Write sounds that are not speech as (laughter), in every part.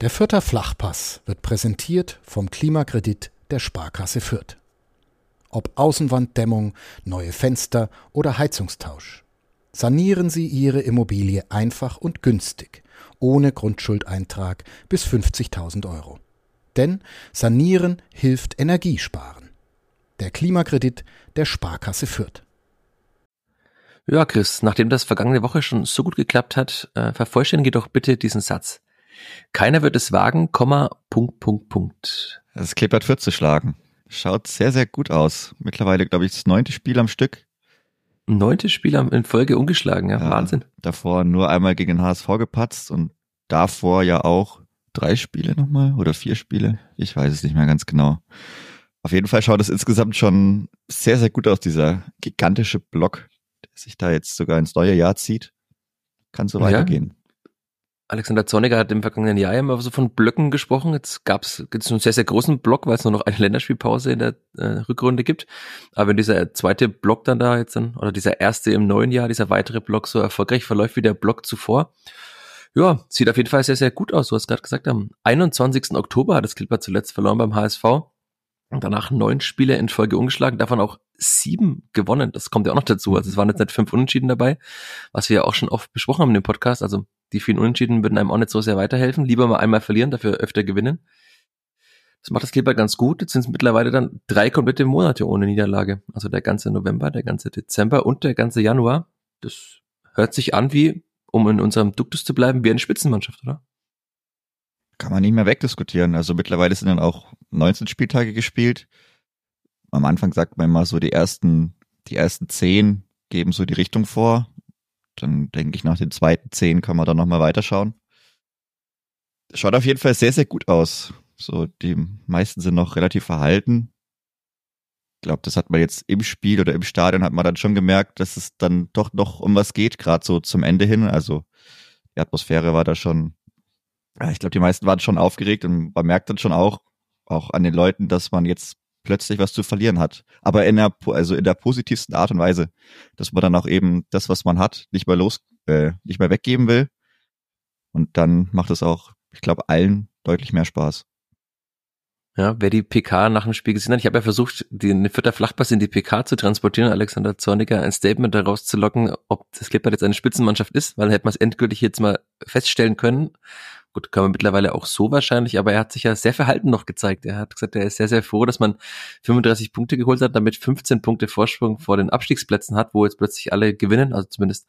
Der Fürther Flachpass wird präsentiert vom Klimakredit der Sparkasse Fürth. Ob Außenwanddämmung, neue Fenster oder Heizungstausch. Sanieren Sie Ihre Immobilie einfach und günstig, ohne Grundschuldeintrag bis 50.000 Euro. Denn Sanieren hilft Energiesparen. Der Klimakredit der Sparkasse Fürth. Ja, Chris, nachdem das vergangene Woche schon so gut geklappt hat, äh, vervollständige doch bitte diesen Satz. Keiner wird es wagen, Komma, Punkt, Punkt, Punkt. Das Klippert wird zu schlagen. Schaut sehr, sehr gut aus. Mittlerweile, glaube ich, das neunte Spiel am Stück. Neunte Spiel in Folge ungeschlagen, ja, ja Wahnsinn. Davor nur einmal gegen den HSV gepatzt und davor ja auch drei Spiele nochmal oder vier Spiele. Ich weiß es nicht mehr ganz genau. Auf jeden Fall schaut es insgesamt schon sehr, sehr gut aus, dieser gigantische Block, der sich da jetzt sogar ins neue Jahr zieht. Kann so weitergehen. Alexander Zorniger hat im vergangenen Jahr immer so von Blöcken gesprochen. Jetzt gab es einen sehr, sehr großen Block, weil es nur noch eine Länderspielpause in der äh, Rückrunde gibt. Aber wenn dieser zweite Block dann da jetzt dann, oder dieser erste im neuen Jahr, dieser weitere Block so erfolgreich verläuft wie der Block zuvor, ja, sieht auf jeden Fall sehr, sehr gut aus. Du hast gerade gesagt, am 21. Oktober hat das Clipper zuletzt verloren beim HSV. Danach neun Spiele in Folge umgeschlagen, davon auch sieben gewonnen. Das kommt ja auch noch dazu. Also es waren jetzt nicht fünf Unentschieden dabei, was wir ja auch schon oft besprochen haben in dem Podcast. Also die vielen Unentschieden würden einem auch nicht so sehr weiterhelfen. Lieber mal einmal verlieren, dafür öfter gewinnen. Das macht das Kleber ganz gut. Jetzt sind es mittlerweile dann drei komplette Monate ohne Niederlage. Also der ganze November, der ganze Dezember und der ganze Januar. Das hört sich an wie, um in unserem Duktus zu bleiben, wie eine Spitzenmannschaft, oder? Kann man nicht mehr wegdiskutieren. Also mittlerweile sind dann auch 19 Spieltage gespielt. Am Anfang sagt man immer so, die ersten, die ersten zehn geben so die Richtung vor. Dann denke ich, nach den zweiten zehn kann man dann nochmal weiterschauen. Schaut auf jeden Fall sehr, sehr gut aus. So, die meisten sind noch relativ verhalten. Ich glaube, das hat man jetzt im Spiel oder im Stadion hat man dann schon gemerkt, dass es dann doch noch um was geht, gerade so zum Ende hin. Also die Atmosphäre war da schon, ich glaube, die meisten waren schon aufgeregt und man merkt dann schon auch, auch an den Leuten, dass man jetzt plötzlich was zu verlieren hat. Aber in der, also in der positivsten Art und Weise, dass man dann auch eben das, was man hat, nicht mehr los, äh, nicht mehr weggeben will. Und dann macht es auch, ich glaube, allen deutlich mehr Spaß. Ja, wer die PK nach dem Spiel gesehen hat, ich habe ja versucht, den vierter Flachpass in die PK zu transportieren, Alexander Zorniger ein Statement daraus zu locken, ob das Clipper jetzt eine Spitzenmannschaft ist, weil dann hätte man es endgültig jetzt mal feststellen können. Gut, kann man mittlerweile auch so wahrscheinlich, aber er hat sich ja sehr verhalten noch gezeigt. Er hat gesagt, er ist sehr, sehr froh, dass man 35 Punkte geholt hat, damit 15 Punkte Vorsprung vor den Abstiegsplätzen hat, wo jetzt plötzlich alle gewinnen, also zumindest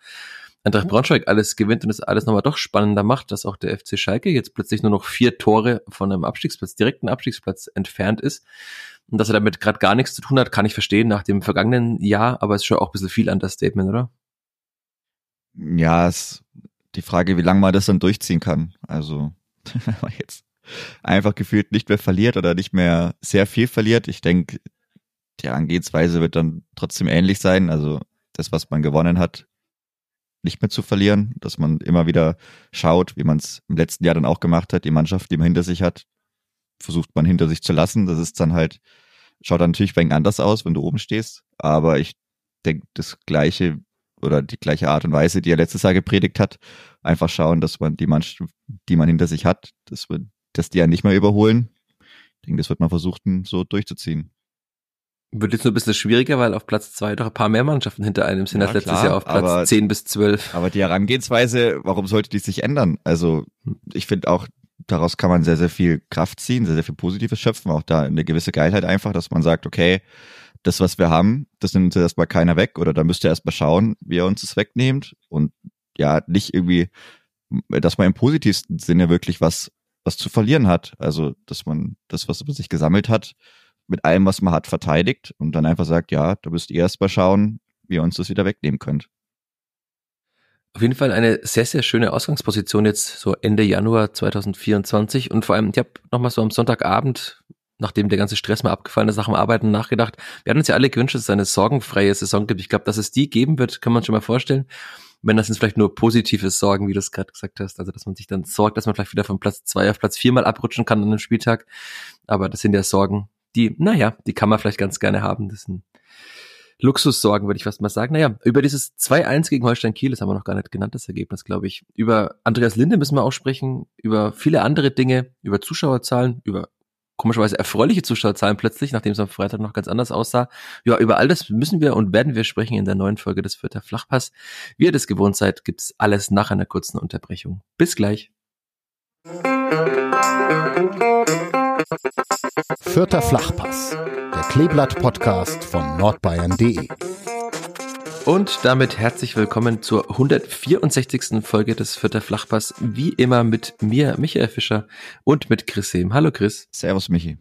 Eintracht Braunschweig alles gewinnt und es alles nochmal doch spannender macht, dass auch der FC Schalke jetzt plötzlich nur noch vier Tore von einem Abstiegsplatz, direkten Abstiegsplatz entfernt ist. Und dass er damit gerade gar nichts zu tun hat, kann ich verstehen nach dem vergangenen Jahr, aber es ist schon auch ein bisschen viel an das Statement, oder? Ja, es die Frage, wie lange man das dann durchziehen kann. Also, (laughs) wenn man jetzt einfach gefühlt nicht mehr verliert oder nicht mehr sehr viel verliert. Ich denke, die Angehensweise wird dann trotzdem ähnlich sein. Also das, was man gewonnen hat, nicht mehr zu verlieren, dass man immer wieder schaut, wie man es im letzten Jahr dann auch gemacht hat, die Mannschaft, die man hinter sich hat, versucht man hinter sich zu lassen. Das ist dann halt, schaut dann natürlich ein wenig anders aus, wenn du oben stehst. Aber ich denke, das Gleiche oder die gleiche Art und Weise, die er letztes Jahr gepredigt hat, einfach schauen, dass man die Mannschaft, die man hinter sich hat, dass, wir, dass die ja nicht mehr überholen. Ich denke, das wird man versuchen, so durchzuziehen. Wird jetzt nur ein bisschen schwieriger, weil auf Platz zwei doch ein paar mehr Mannschaften hinter einem sind ja, als letztes klar, Jahr auf Platz aber, 10 bis 12. Aber die Herangehensweise, warum sollte die sich ändern? Also ich finde auch, daraus kann man sehr, sehr viel Kraft ziehen, sehr, sehr viel Positives schöpfen, auch da eine gewisse Geilheit einfach, dass man sagt, okay, das, was wir haben, das nimmt uns erstmal keiner weg oder da müsst ihr erstmal schauen, wie ihr uns das wegnehmt und ja, nicht irgendwie, dass man im positivsten Sinne wirklich was, was zu verlieren hat. Also, dass man das, was man sich gesammelt hat, mit allem, was man hat, verteidigt und dann einfach sagt, ja, da müsst ihr erstmal schauen, wie ihr uns das wieder wegnehmen könnt. Auf jeden Fall eine sehr, sehr schöne Ausgangsposition jetzt so Ende Januar 2024 und vor allem, ich habe nochmal so am Sonntagabend nachdem der ganze Stress mal abgefallen ist, nach dem Arbeiten nachgedacht. Wir hatten uns ja alle gewünscht, dass es eine sorgenfreie Saison gibt. Ich glaube, dass es die geben wird, kann man schon mal vorstellen. Wenn das jetzt vielleicht nur positive Sorgen, wie du es gerade gesagt hast, also dass man sich dann sorgt, dass man vielleicht wieder von Platz zwei auf Platz vier mal abrutschen kann an einem Spieltag. Aber das sind ja Sorgen, die, naja, die kann man vielleicht ganz gerne haben. Das sind Luxussorgen, würde ich fast mal sagen. Naja, über dieses 2-1 gegen Holstein Kiel, das haben wir noch gar nicht genannt, das Ergebnis, glaube ich. Über Andreas Linde müssen wir auch sprechen, über viele andere Dinge, über Zuschauerzahlen, über komischerweise erfreuliche Zuschauerzahlen plötzlich, nachdem es am Freitag noch ganz anders aussah. Ja, über all das müssen wir und werden wir sprechen in der neuen Folge des Vierter Flachpass. Wie ihr das gewohnt seid, gibt's alles nach einer kurzen Unterbrechung. Bis gleich. Vierter Flachpass, der Kleeblatt-Podcast von nordbayern.de. Und damit herzlich willkommen zur 164. Folge des Vierter Flachpass. Wie immer mit mir, Michael Fischer, und mit Chris Sehm. Hallo Chris. Servus Michi.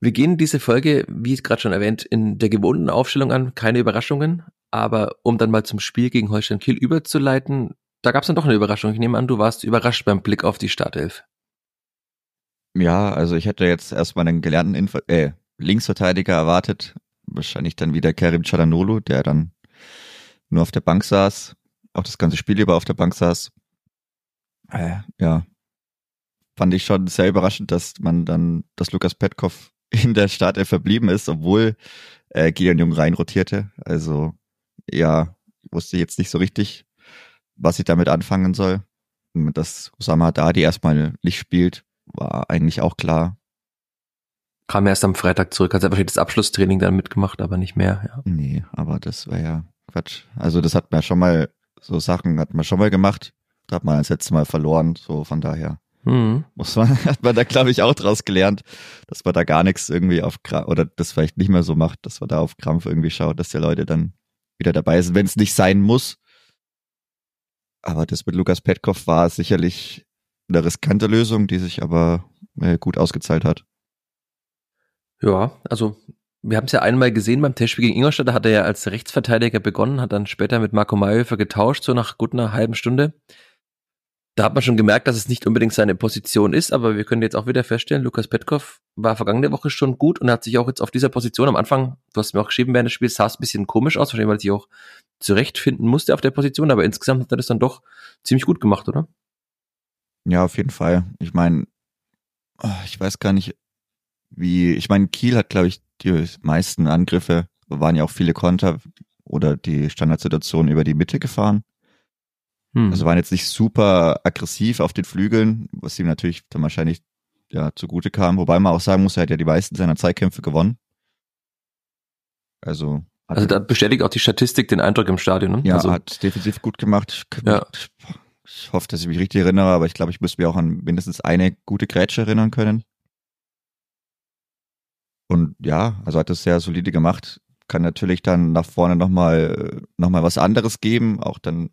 Wir gehen diese Folge, wie gerade schon erwähnt, in der gewohnten Aufstellung an. Keine Überraschungen. Aber um dann mal zum Spiel gegen Holstein Kiel überzuleiten, da gab es dann doch eine Überraschung. Ich nehme an, du warst überrascht beim Blick auf die Startelf. Ja, also ich hätte jetzt erstmal einen gelernten Info äh, Linksverteidiger erwartet, wahrscheinlich dann wieder Kerim Chalanolu, der dann nur auf der Bank saß, auch das ganze Spiel über auf der Bank saß. Äh, ja, fand ich schon sehr überraschend, dass man dann, dass Lukas Petkov (laughs) in der Startelf verblieben ist, obwohl äh, Gideon Jung reinrotierte. Also ja, wusste jetzt nicht so richtig, was ich damit anfangen soll. Dass Osama Dadi erstmal nicht spielt, war eigentlich auch klar kam erst am Freitag zurück, hat einfach das Abschlusstraining dann mitgemacht, aber nicht mehr, ja. Nee, aber das war ja Quatsch. Also das hat man schon mal, so Sachen hat man schon mal gemacht. Da hat man das letzte Mal verloren, so von daher. Mhm. Muss man, (laughs) hat man da, glaube ich, auch draus gelernt, dass man da gar nichts irgendwie auf Krampf, oder das vielleicht nicht mehr so macht, dass man da auf Krampf irgendwie schaut, dass die Leute dann wieder dabei sind, wenn es nicht sein muss. Aber das mit Lukas Petkov war sicherlich eine riskante Lösung, die sich aber äh, gut ausgezahlt hat. Ja, also wir haben es ja einmal gesehen beim Testspiel gegen Ingolstadt, da hat er ja als Rechtsverteidiger begonnen, hat dann später mit Marco Mayhofer getauscht, so nach gut einer halben Stunde. Da hat man schon gemerkt, dass es nicht unbedingt seine Position ist, aber wir können jetzt auch wieder feststellen, Lukas Petkov war vergangene Woche schon gut und hat sich auch jetzt auf dieser Position am Anfang, du hast mir auch geschrieben während des Spiels, sah es ein bisschen komisch aus, wahrscheinlich weil er sich auch zurechtfinden musste auf der Position, aber insgesamt hat er das dann doch ziemlich gut gemacht, oder? Ja, auf jeden Fall. Ich meine, oh, ich weiß gar nicht, wie, ich meine, Kiel hat, glaube ich, die meisten Angriffe, waren ja auch viele Konter oder die Standardsituation über die Mitte gefahren. Hm. Also waren jetzt nicht super aggressiv auf den Flügeln, was ihm natürlich dann wahrscheinlich ja zugute kam. Wobei man auch sagen muss, er hat ja die meisten seiner Zeitkämpfe gewonnen. Also also da bestätigt auch die Statistik den Eindruck im Stadion. Ne? Ja, also, hat defensiv gut gemacht. Ja. Ich hoffe, dass ich mich richtig erinnere, aber ich glaube, ich müsste mir auch an mindestens eine gute Grätsche erinnern können. Und ja, also hat das sehr solide gemacht. Kann natürlich dann nach vorne nochmal noch mal was anderes geben, auch dann,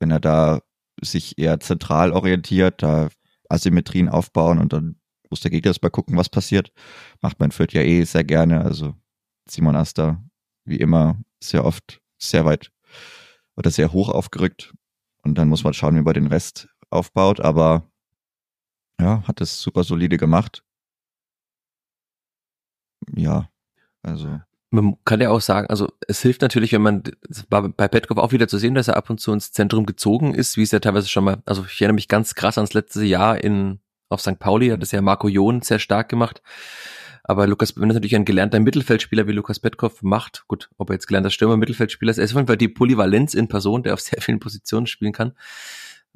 wenn er da sich eher zentral orientiert, da Asymmetrien aufbauen und dann muss der Gegner erstmal gucken, was passiert. Macht man Fürth ja eh sehr gerne. Also Simon Asta, wie immer, sehr oft sehr weit oder sehr hoch aufgerückt. Und dann muss man schauen, wie man den Rest aufbaut. Aber ja, hat es super solide gemacht ja, also. Man kann ja auch sagen, also es hilft natürlich, wenn man, es war bei Petkov auch wieder zu sehen, dass er ab und zu ins Zentrum gezogen ist, wie es ja teilweise schon mal, also ich erinnere mich ganz krass ans letzte Jahr in, auf St. Pauli, hat das ja Marco John sehr stark gemacht. Aber Lukas, wenn das natürlich ein gelernter Mittelfeldspieler wie Lukas Petkov macht, gut, ob er jetzt gelernter Stürmer, Mittelfeldspieler ist, er ist auf jeden Fall die Polyvalenz in Person, der auf sehr vielen Positionen spielen kann.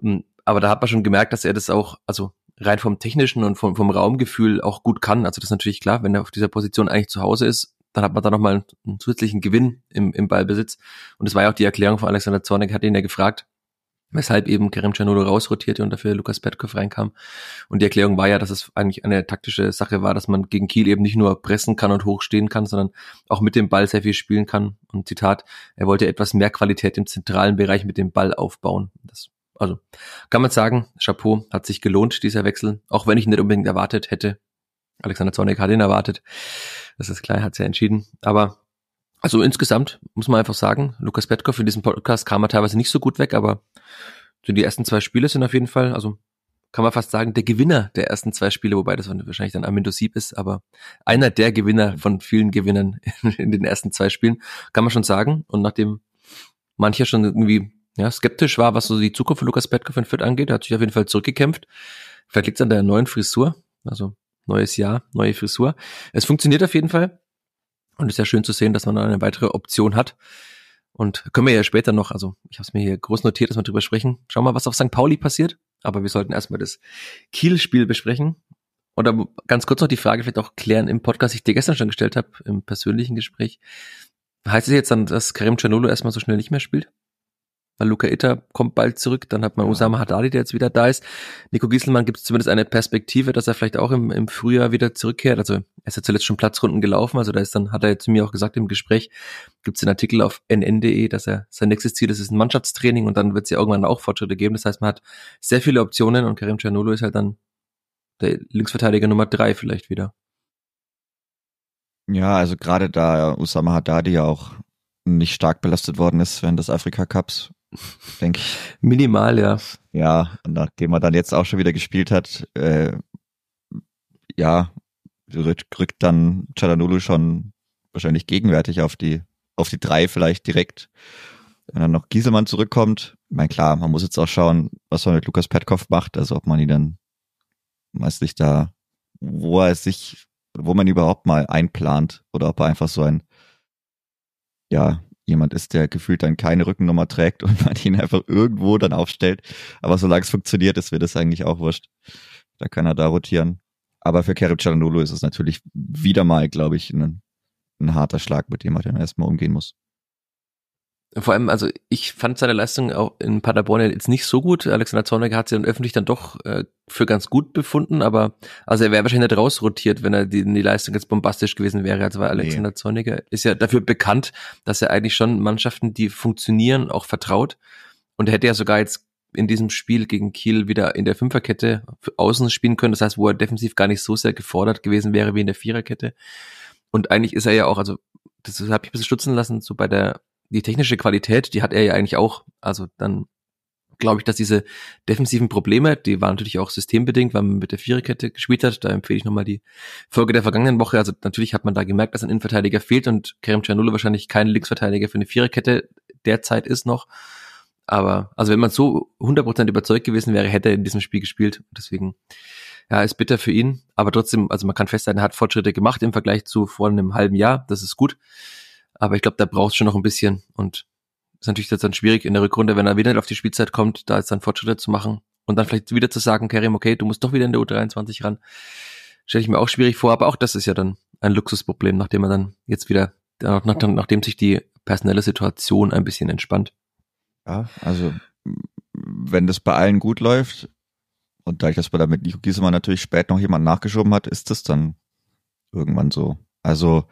Hm, aber da hat man schon gemerkt, dass er das auch, also rein vom technischen und vom, vom Raumgefühl auch gut kann. Also das ist natürlich klar, wenn er auf dieser Position eigentlich zu Hause ist, dann hat man da nochmal einen, zusätzlichen Gewinn im, im Ballbesitz. Und das war ja auch die Erklärung von Alexander Zornig, hat ihn ja gefragt, weshalb eben Kerem Canolo rausrotierte und dafür Lukas Petkov reinkam. Und die Erklärung war ja, dass es eigentlich eine taktische Sache war, dass man gegen Kiel eben nicht nur pressen kann und hochstehen kann, sondern auch mit dem Ball sehr viel spielen kann. Und Zitat, er wollte etwas mehr Qualität im zentralen Bereich mit dem Ball aufbauen. Das also kann man sagen, Chapeau, hat sich gelohnt, dieser Wechsel, auch wenn ich ihn nicht unbedingt erwartet hätte. Alexander Zornig hat ihn erwartet. Das ist klar, hat es ja entschieden. Aber also insgesamt muss man einfach sagen, Lukas Petkov in diesem Podcast kam er teilweise nicht so gut weg, aber die ersten zwei Spiele sind auf jeden Fall, also kann man fast sagen, der Gewinner der ersten zwei Spiele, wobei das wahrscheinlich dann Amindo Sieb ist, aber einer der Gewinner von vielen Gewinnern in, (laughs) in den ersten zwei Spielen, kann man schon sagen. Und nachdem mancher schon irgendwie ja, skeptisch war, was so die Zukunft von Lukas Petkov in Fürth angeht. Er hat sich auf jeden Fall zurückgekämpft. Vielleicht liegt es an der neuen Frisur. Also neues Jahr, neue Frisur. Es funktioniert auf jeden Fall. Und ist ja schön zu sehen, dass man da eine weitere Option hat. Und können wir ja später noch, also ich habe es mir hier groß notiert, dass wir drüber sprechen. Schauen wir mal, was auf St. Pauli passiert. Aber wir sollten erstmal das Kiel-Spiel besprechen. Oder ganz kurz noch die Frage vielleicht auch klären im Podcast, die ich dir gestern schon gestellt habe, im persönlichen Gespräch. Heißt es jetzt dann, dass Karim Canolo erstmal so schnell nicht mehr spielt? Weil Luca Itter kommt bald zurück, dann hat man Osama Haddadi, der jetzt wieder da ist. Nico Gieselmann gibt es zumindest eine Perspektive, dass er vielleicht auch im, im Frühjahr wieder zurückkehrt. Also er ist ja zuletzt schon Platzrunden gelaufen, also da ist dann, hat er zu mir auch gesagt im Gespräch, gibt es einen Artikel auf nn.de, dass er sein nächstes Ziel ist, ist ein Mannschaftstraining und dann wird es ja irgendwann auch Fortschritte geben. Das heißt, man hat sehr viele Optionen und Karim Cianolo ist halt dann der Linksverteidiger Nummer drei vielleicht wieder. Ja, also gerade da Osama Haddadi ja auch nicht stark belastet worden ist während des Afrika Cups, denke ich. Minimal, ja. Ja, nachdem er dann jetzt auch schon wieder gespielt hat, äh, ja, rückt, dann Chalanulu schon wahrscheinlich gegenwärtig auf die, auf die drei vielleicht direkt. Wenn dann noch Gieselmann zurückkommt, ich meine, klar, man muss jetzt auch schauen, was man mit Lukas Petkov macht, also ob man ihn dann meistlich da, wo er sich, wo man überhaupt mal einplant oder ob er einfach so ein, ja, jemand ist, der gefühlt dann keine Rückennummer trägt und (laughs) man ihn einfach irgendwo dann aufstellt. Aber solange es funktioniert, ist mir das eigentlich auch wurscht. Da kann er da rotieren. Aber für Kerem Cialanolo ist es natürlich wieder mal, glaube ich, ein, ein harter Schlag, mit dem er dann erstmal umgehen muss. Vor allem, also ich fand seine Leistung auch in Paderborn jetzt nicht so gut. Alexander Zorniger hat sie dann öffentlich dann doch äh, für ganz gut befunden, aber also er wäre wahrscheinlich nicht rausrotiert, wenn er die, die Leistung jetzt bombastisch gewesen wäre. Also weil Alexander nee. Zorniger ist ja dafür bekannt, dass er eigentlich schon Mannschaften, die funktionieren, auch vertraut. Und er hätte ja sogar jetzt in diesem Spiel gegen Kiel wieder in der Fünferkette außen spielen können. Das heißt, wo er defensiv gar nicht so sehr gefordert gewesen wäre wie in der Viererkette. Und eigentlich ist er ja auch, also das habe ich ein bisschen stutzen lassen, so bei der die technische Qualität, die hat er ja eigentlich auch. Also dann glaube ich, dass diese defensiven Probleme, die waren natürlich auch systembedingt, weil man mit der Viererkette gespielt hat. Da empfehle ich nochmal die Folge der vergangenen Woche. Also natürlich hat man da gemerkt, dass ein Innenverteidiger fehlt und Kerem Cianullo wahrscheinlich kein Linksverteidiger für eine Viererkette derzeit ist noch. Aber also wenn man so 100% überzeugt gewesen wäre, hätte er in diesem Spiel gespielt. Deswegen, ja, ist bitter für ihn. Aber trotzdem, also man kann festhalten, er hat Fortschritte gemacht im Vergleich zu vor einem halben Jahr. Das ist gut. Aber ich glaube, da braucht schon noch ein bisschen. Und ist natürlich jetzt dann schwierig in der Rückrunde, wenn er wieder auf die Spielzeit kommt, da jetzt dann Fortschritte zu machen und dann vielleicht wieder zu sagen, Karim, okay, du musst doch wieder in der U23 ran. Stelle ich mir auch schwierig vor, aber auch das ist ja dann ein Luxusproblem, nachdem er dann jetzt wieder, nach, nach, nachdem sich die personelle Situation ein bisschen entspannt. Ja, also wenn das bei allen gut läuft und da ich das bei der mit Nico Giesemann natürlich spät noch jemand nachgeschoben hat, ist das dann irgendwann so. Also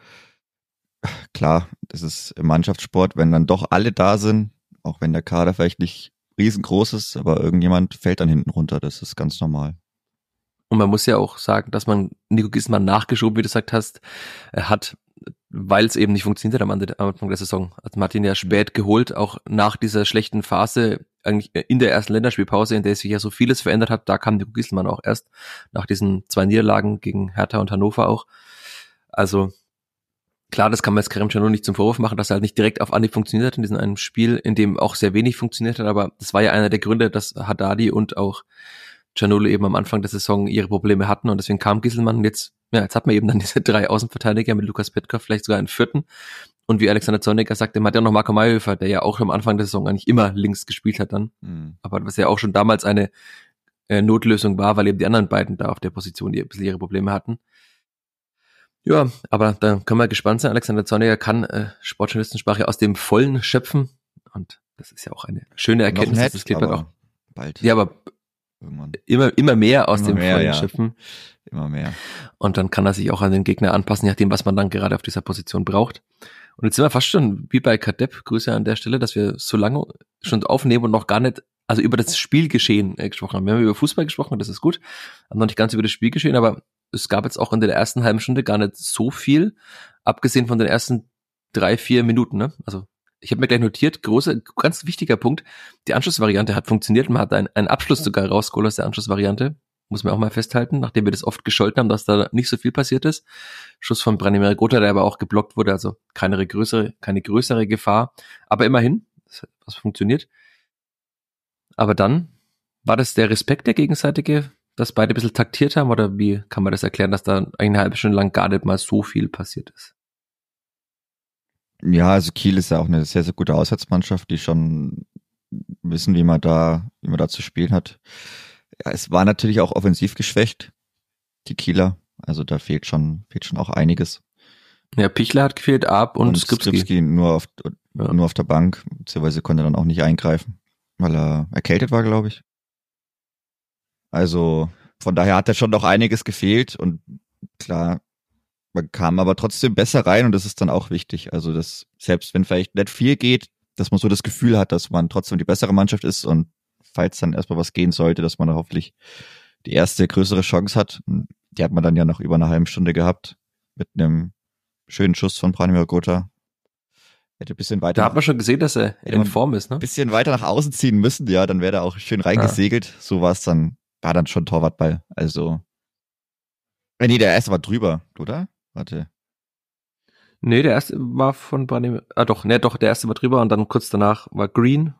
klar, das ist im Mannschaftssport, wenn dann doch alle da sind, auch wenn der Kader vielleicht nicht riesengroß ist, aber irgendjemand fällt dann hinten runter, das ist ganz normal. Und man muss ja auch sagen, dass man Nico Gismann nachgeschoben, wie du gesagt hast, hat, weil es eben nicht funktioniert hat am Anfang der Saison. Also Martin ja spät geholt, auch nach dieser schlechten Phase, eigentlich in der ersten Länderspielpause, in der sich ja so vieles verändert hat, da kam Nico Gismann auch erst nach diesen zwei Niederlagen gegen Hertha und Hannover auch. Also Klar, das kann man jetzt Karim nicht zum Vorwurf machen, dass er halt nicht direkt auf Anhieb funktioniert hat in diesem einem Spiel, in dem auch sehr wenig funktioniert hat, aber das war ja einer der Gründe, dass Haddadi und auch Canolo eben am Anfang der Saison ihre Probleme hatten und deswegen kam Gisselmann und jetzt, ja, jetzt hat man eben dann (laughs) diese drei Außenverteidiger mit Lukas Petkov, vielleicht sogar einen vierten und wie Alexander Zorniger sagte, man hat ja noch Marco Mayhofer, der ja auch am Anfang der Saison eigentlich immer links gespielt hat dann, mhm. aber was ja auch schon damals eine äh, Notlösung war, weil eben die anderen beiden da auf der Position die ein bisschen ihre Probleme hatten. Ja, aber da können wir gespannt sein. Alexander Zorniger kann äh, Sportjournalistensprache aus dem Vollen schöpfen. Und das ist ja auch eine schöne Erkenntnis. Nett, das klingt auch bald. Ja, aber Irgendwann. immer, immer mehr aus immer dem mehr, Vollen ja. schöpfen. Immer mehr. Und dann kann er sich auch an den Gegner anpassen, je nachdem, was man dann gerade auf dieser Position braucht. Und jetzt sind wir fast schon wie bei Kadepp, Grüße an der Stelle, dass wir so lange schon aufnehmen und noch gar nicht, also über das Spielgeschehen äh, gesprochen haben. Wir haben über Fußball gesprochen, das ist gut, aber noch nicht ganz über das Spielgeschehen, aber es gab jetzt auch in der ersten halben Stunde gar nicht so viel, abgesehen von den ersten drei, vier Minuten. Ne? Also ich habe mir gleich notiert, große, ganz wichtiger Punkt, die Anschlussvariante hat funktioniert, man hat einen, einen Abschluss sogar rausgeholt aus der Anschlussvariante, muss man auch mal festhalten, nachdem wir das oft gescholten haben, dass da nicht so viel passiert ist. Schuss von Branimir Gotha, der aber auch geblockt wurde, also keine größere, keine größere Gefahr, aber immerhin, das, das funktioniert. Aber dann war das der Respekt der gegenseitige dass beide ein bisschen taktiert haben oder wie kann man das erklären, dass da eine halbe Stunde lang gar nicht mal so viel passiert ist? Ja, also Kiel ist ja auch eine sehr, sehr gute Auswärtsmannschaft, die schon wissen, wie man da, wie man da zu spielen hat. Ja, es war natürlich auch offensiv geschwächt, die Kieler. Also da fehlt schon, fehlt schon auch einiges. Ja, Pichler hat gefehlt, Ab und, und Skripski. Skripski nur auf, ja. nur auf der Bank, beziehungsweise konnte dann auch nicht eingreifen, weil er erkältet war, glaube ich. Also von daher hat er schon noch einiges gefehlt und klar, man kam aber trotzdem besser rein und das ist dann auch wichtig. Also das, selbst wenn vielleicht nicht viel geht, dass man so das Gefühl hat, dass man trotzdem die bessere Mannschaft ist und falls dann erstmal was gehen sollte, dass man da hoffentlich die erste größere Chance hat. Die hat man dann ja noch über eine halbe Stunde gehabt mit einem schönen Schuss von Branimir Gotha. Hätte ein bisschen weiter. Da hat man schon gesehen, dass er in Form ist, ne? Ein bisschen weiter nach außen ziehen müssen, ja, dann wäre er auch schön reingesegelt. Ja. So war es dann, war dann schon Torwartball. Also. Äh, nee, der erste war drüber, oder? Warte. Nee, der erste war von Branimir. Ah doch, nee, doch, der erste war drüber und dann kurz danach war Green.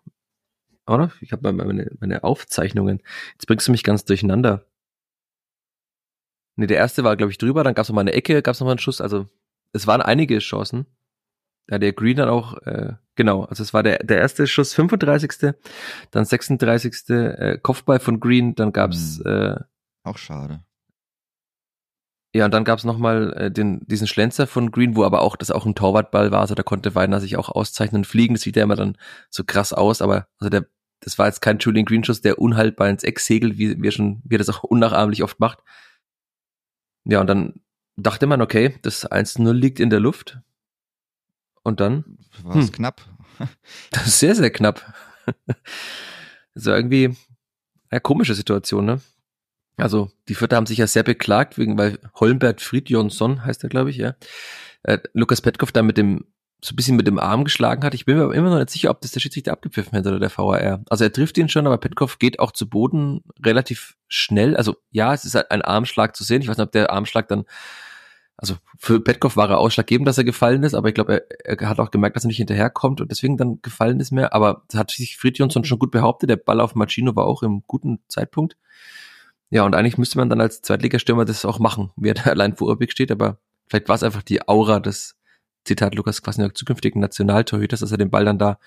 Oder? Ich habe meine, meine Aufzeichnungen. Jetzt bringst du mich ganz durcheinander. Nee, der erste war, glaube ich, drüber, dann gab es noch mal eine Ecke, gab es noch mal einen Schuss, also es waren einige Chancen. Ja, der Green dann auch, äh, genau, also es war der, der erste Schuss 35. Dann 36. Äh, Kopfball von Green, dann gab's hm. äh, auch schade. Ja, und dann gab's nochmal äh, den, diesen Schlenzer von Green, wo aber auch das auch ein Torwartball war, also da konnte Weidner sich auch auszeichnen. Fliegen, das sieht ja immer dann so krass aus, aber also der, das war jetzt kein Julian Green Schuss, der unhaltbar ins Eck segelt, wie wir schon, wie er das auch unnachahmlich oft macht. Ja, und dann dachte man, okay, das 1-0 liegt in der Luft. Und dann? War es hm, knapp. (laughs) das ist sehr, sehr knapp. (laughs) so irgendwie eine komische Situation, ne? Also, die Vierter haben sich ja sehr beklagt, wegen, weil Holmbert Fridjonsson heißt er, glaube ich, ja. Äh, Lukas Petkov da mit dem, so ein bisschen mit dem Arm geschlagen hat. Ich bin mir aber immer noch nicht sicher, ob das der Schiedsrichter abgepfiffen hätte oder der VAR. Also er trifft ihn schon, aber Petkov geht auch zu Boden relativ schnell. Also ja, es ist halt ein Armschlag zu sehen. Ich weiß nicht, ob der Armschlag dann also für Petkov war er ausschlaggebend, dass er gefallen ist, aber ich glaube, er, er, hat auch gemerkt, dass er nicht hinterherkommt und deswegen dann gefallen ist mehr. Aber hat sich Fridjonsson schon gut behauptet. Der Ball auf Machino war auch im guten Zeitpunkt. Ja, und eigentlich müsste man dann als Zweitligastürmer das auch machen, (laughs) wie er da allein vor Urbik steht, aber vielleicht war es einfach die Aura des, Zitat Lukas Kwasniok, zukünftigen Nationaltorhüters, dass er den Ball dann da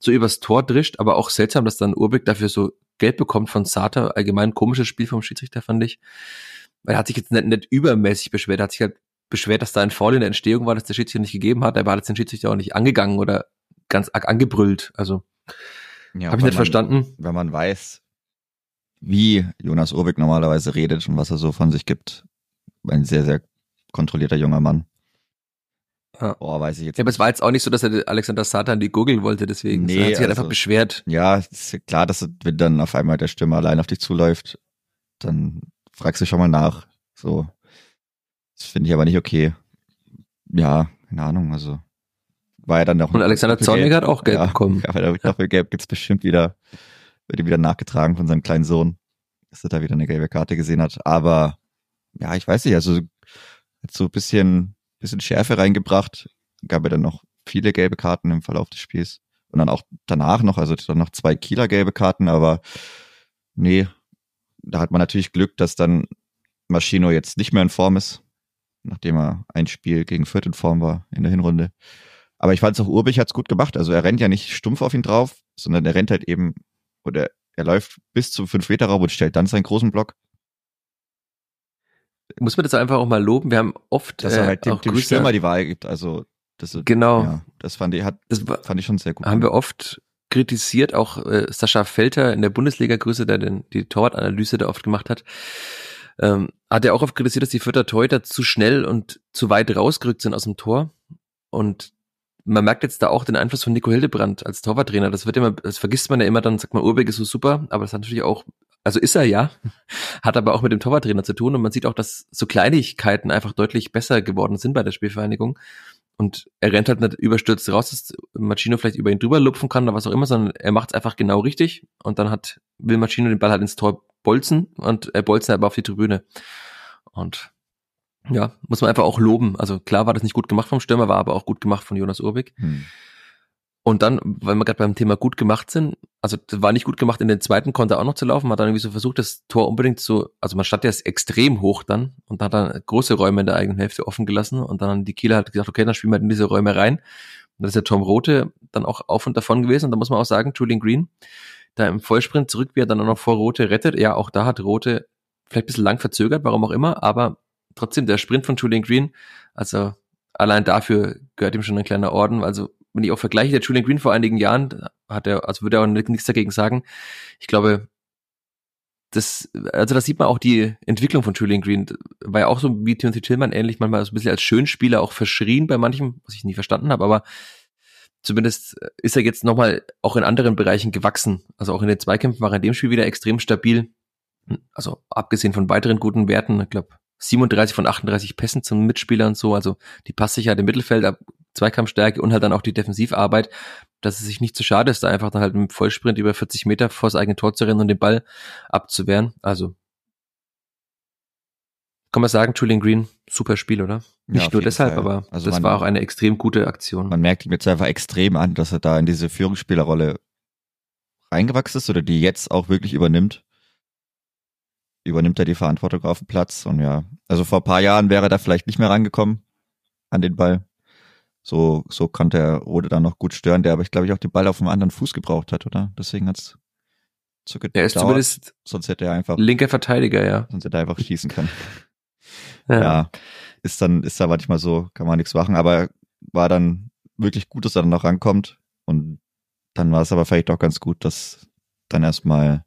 so übers Tor drischt, aber auch seltsam, dass dann Urbik dafür so Geld bekommt von Sata. Allgemein komisches Spiel vom Schiedsrichter, fand ich. Er hat sich jetzt nicht, nicht übermäßig beschwert, er hat sich halt beschwert, dass da ein Foul in der Entstehung war, dass der Schiedsrichter nicht gegeben hat. Er war jetzt den Schiedsrichter auch nicht angegangen oder ganz arg angebrüllt. Also ja, habe ich nicht man, verstanden. Wenn man weiß, wie Jonas Urbik normalerweise redet und was er so von sich gibt, ein sehr, sehr kontrollierter junger Mann. Ja. Oh, weiß ich jetzt. Ja, aber es war jetzt auch nicht so, dass er Alexander Satan die googeln wollte, deswegen. Nee, er hat sich halt also, einfach beschwert. Ja, ist klar, dass wenn dann auf einmal der Stürmer allein auf dich zuläuft, dann fragst du schon mal nach. So, das finde ich aber nicht okay. Ja, keine Ahnung, also war ja dann noch. Und Alexander Zornig hat auch Gelb ja, bekommen. Ja, (laughs) aber dafür Gelb gibt's bestimmt wieder, wird ihm wieder nachgetragen von seinem kleinen Sohn, dass er da wieder eine gelbe Karte gesehen hat. Aber ja, ich weiß nicht, also hat so ein bisschen, bisschen Schärfe reingebracht. Gab ja dann noch viele gelbe Karten im Verlauf des Spiels. Und dann auch danach noch, also dann noch zwei Kieler gelbe Karten, aber nee, da hat man natürlich Glück, dass dann Maschino jetzt nicht mehr in Form ist nachdem er ein Spiel gegen Fürth in Form war in der Hinrunde. Aber ich fand es auch Urbich hat's gut gemacht. Also er rennt ja nicht stumpf auf ihn drauf, sondern er rennt halt eben oder er läuft bis zum 5-Meter-Raum und stellt dann seinen großen Block. Muss man das einfach auch mal loben? Wir haben oft dass er halt äh, dem, dem Stürmer die Wahl gibt. Also das, genau. Ja, das fand ich hat das war, fand ich schon sehr gut. Haben wir oft kritisiert, auch äh, Sascha Felter in der Bundesliga Grüße, der den, die Torwartanalyse da oft gemacht hat ähm, hat er auch oft kritisiert, dass die Fürther Torhüter zu schnell und zu weit rausgerückt sind aus dem Tor. Und man merkt jetzt da auch den Einfluss von Nico Hildebrand als Torwarttrainer. Das wird immer, das vergisst man ja immer, dann sagt man, Urbeck ist so super, aber das hat natürlich auch, also ist er ja, (laughs) hat aber auch mit dem Torwarttrainer zu tun und man sieht auch, dass so Kleinigkeiten einfach deutlich besser geworden sind bei der Spielvereinigung. Und er rennt halt nicht überstürzt raus, dass Machino vielleicht über ihn drüber lupfen kann oder was auch immer, sondern er macht es einfach genau richtig und dann hat, will Machino den Ball halt ins Tor bolzen und er bolzen aber auf die Tribüne. Und ja, muss man einfach auch loben. Also klar war das nicht gut gemacht vom Stürmer, war aber auch gut gemacht von Jonas Urbig. Hm. Und dann, weil wir gerade beim Thema gut gemacht sind, also das war nicht gut gemacht, in den zweiten konnte er auch noch zu laufen, hat dann irgendwie so versucht, das Tor unbedingt so, also man stand ja extrem hoch dann und hat dann große Räume in der eigenen Hälfte offen gelassen und dann die Kieler hat gesagt, okay, dann spielen wir in diese Räume rein. das ist ja Tom Rote dann auch auf und davon gewesen. Und da muss man auch sagen, Julian Green, da im Vollsprint zurück, wie er dann auch noch vor Rote rettet. Ja, auch da hat Rote vielleicht ein bisschen lang verzögert, warum auch immer, aber trotzdem der Sprint von Julian Green, also allein dafür gehört ihm schon ein kleiner Orden. Also wenn ich auch vergleiche, der Julian Green vor einigen Jahren hat er, also würde er auch nichts dagegen sagen. Ich glaube, das, also da sieht man auch die Entwicklung von Julian Green. War ja auch so wie Timothy Tillman ähnlich, manchmal so ein bisschen als Schönspieler auch verschrien bei manchem, was ich nie verstanden habe, aber zumindest ist er jetzt nochmal auch in anderen Bereichen gewachsen. Also auch in den Zweikämpfen war er in dem Spiel wieder extrem stabil. Also abgesehen von weiteren guten Werten, ich glaube 37 von 38 Pässen zum Mitspieler und so, also die Passsicherheit im Mittelfeld, Zweikampfstärke und halt dann auch die Defensivarbeit, dass es sich nicht zu schade ist, da einfach dann halt im Vollsprint über 40 Meter vor das eigene Tor zu rennen und den Ball abzuwehren. Also kann man sagen, Julian Green, super Spiel, oder? Nicht ja, nur deshalb, Fall. aber also das man, war auch eine extrem gute Aktion. Man merkt ihm jetzt einfach extrem an, dass er da in diese Führungsspielerrolle reingewachsen ist oder die jetzt auch wirklich übernimmt. Übernimmt er die Verantwortung auf dem Platz und ja, also vor ein paar Jahren wäre er da vielleicht nicht mehr rangekommen an den Ball. So, so konnte er Rode dann noch gut stören, der aber ich glaube ich auch den Ball auf einem anderen Fuß gebraucht hat, oder? Deswegen hat's so gedauert. Er ist zumindest sonst hätte er einfach linker Verteidiger, ja. Sonst hätte er einfach schießen können. Ja. ja. Ist dann, ist da manchmal so, kann man nichts machen, aber war dann wirklich gut, dass er dann noch rankommt. Und dann war es aber vielleicht auch ganz gut, dass dann erstmal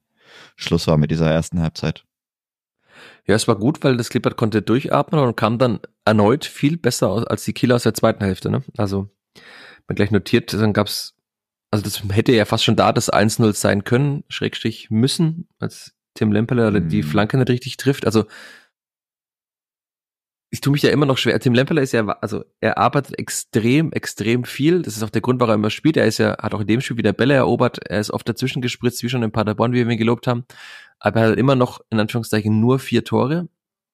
Schluss war mit dieser ersten Halbzeit. Ja, es war gut, weil das Clippert konnte durchatmen und kam dann erneut viel besser aus als die Kieler aus der zweiten Hälfte. Ne? Also, man gleich notiert, dann gab's, also das hätte ja fast schon da das 1-0 sein können, Schrägstrich müssen, als Tim Lemperle mhm. die Flanke nicht richtig trifft. Also ich tue mich ja immer noch schwer. Tim Lemperle ist ja, also er arbeitet extrem, extrem viel. Das ist auch der Grund, warum er immer spielt. Er ist ja, hat auch in dem Spiel wieder Bälle erobert. Er ist oft dazwischen gespritzt, wie schon in Paderborn, wie wir ihn gelobt haben. Aber er hat immer noch, in Anführungszeichen, nur vier Tore.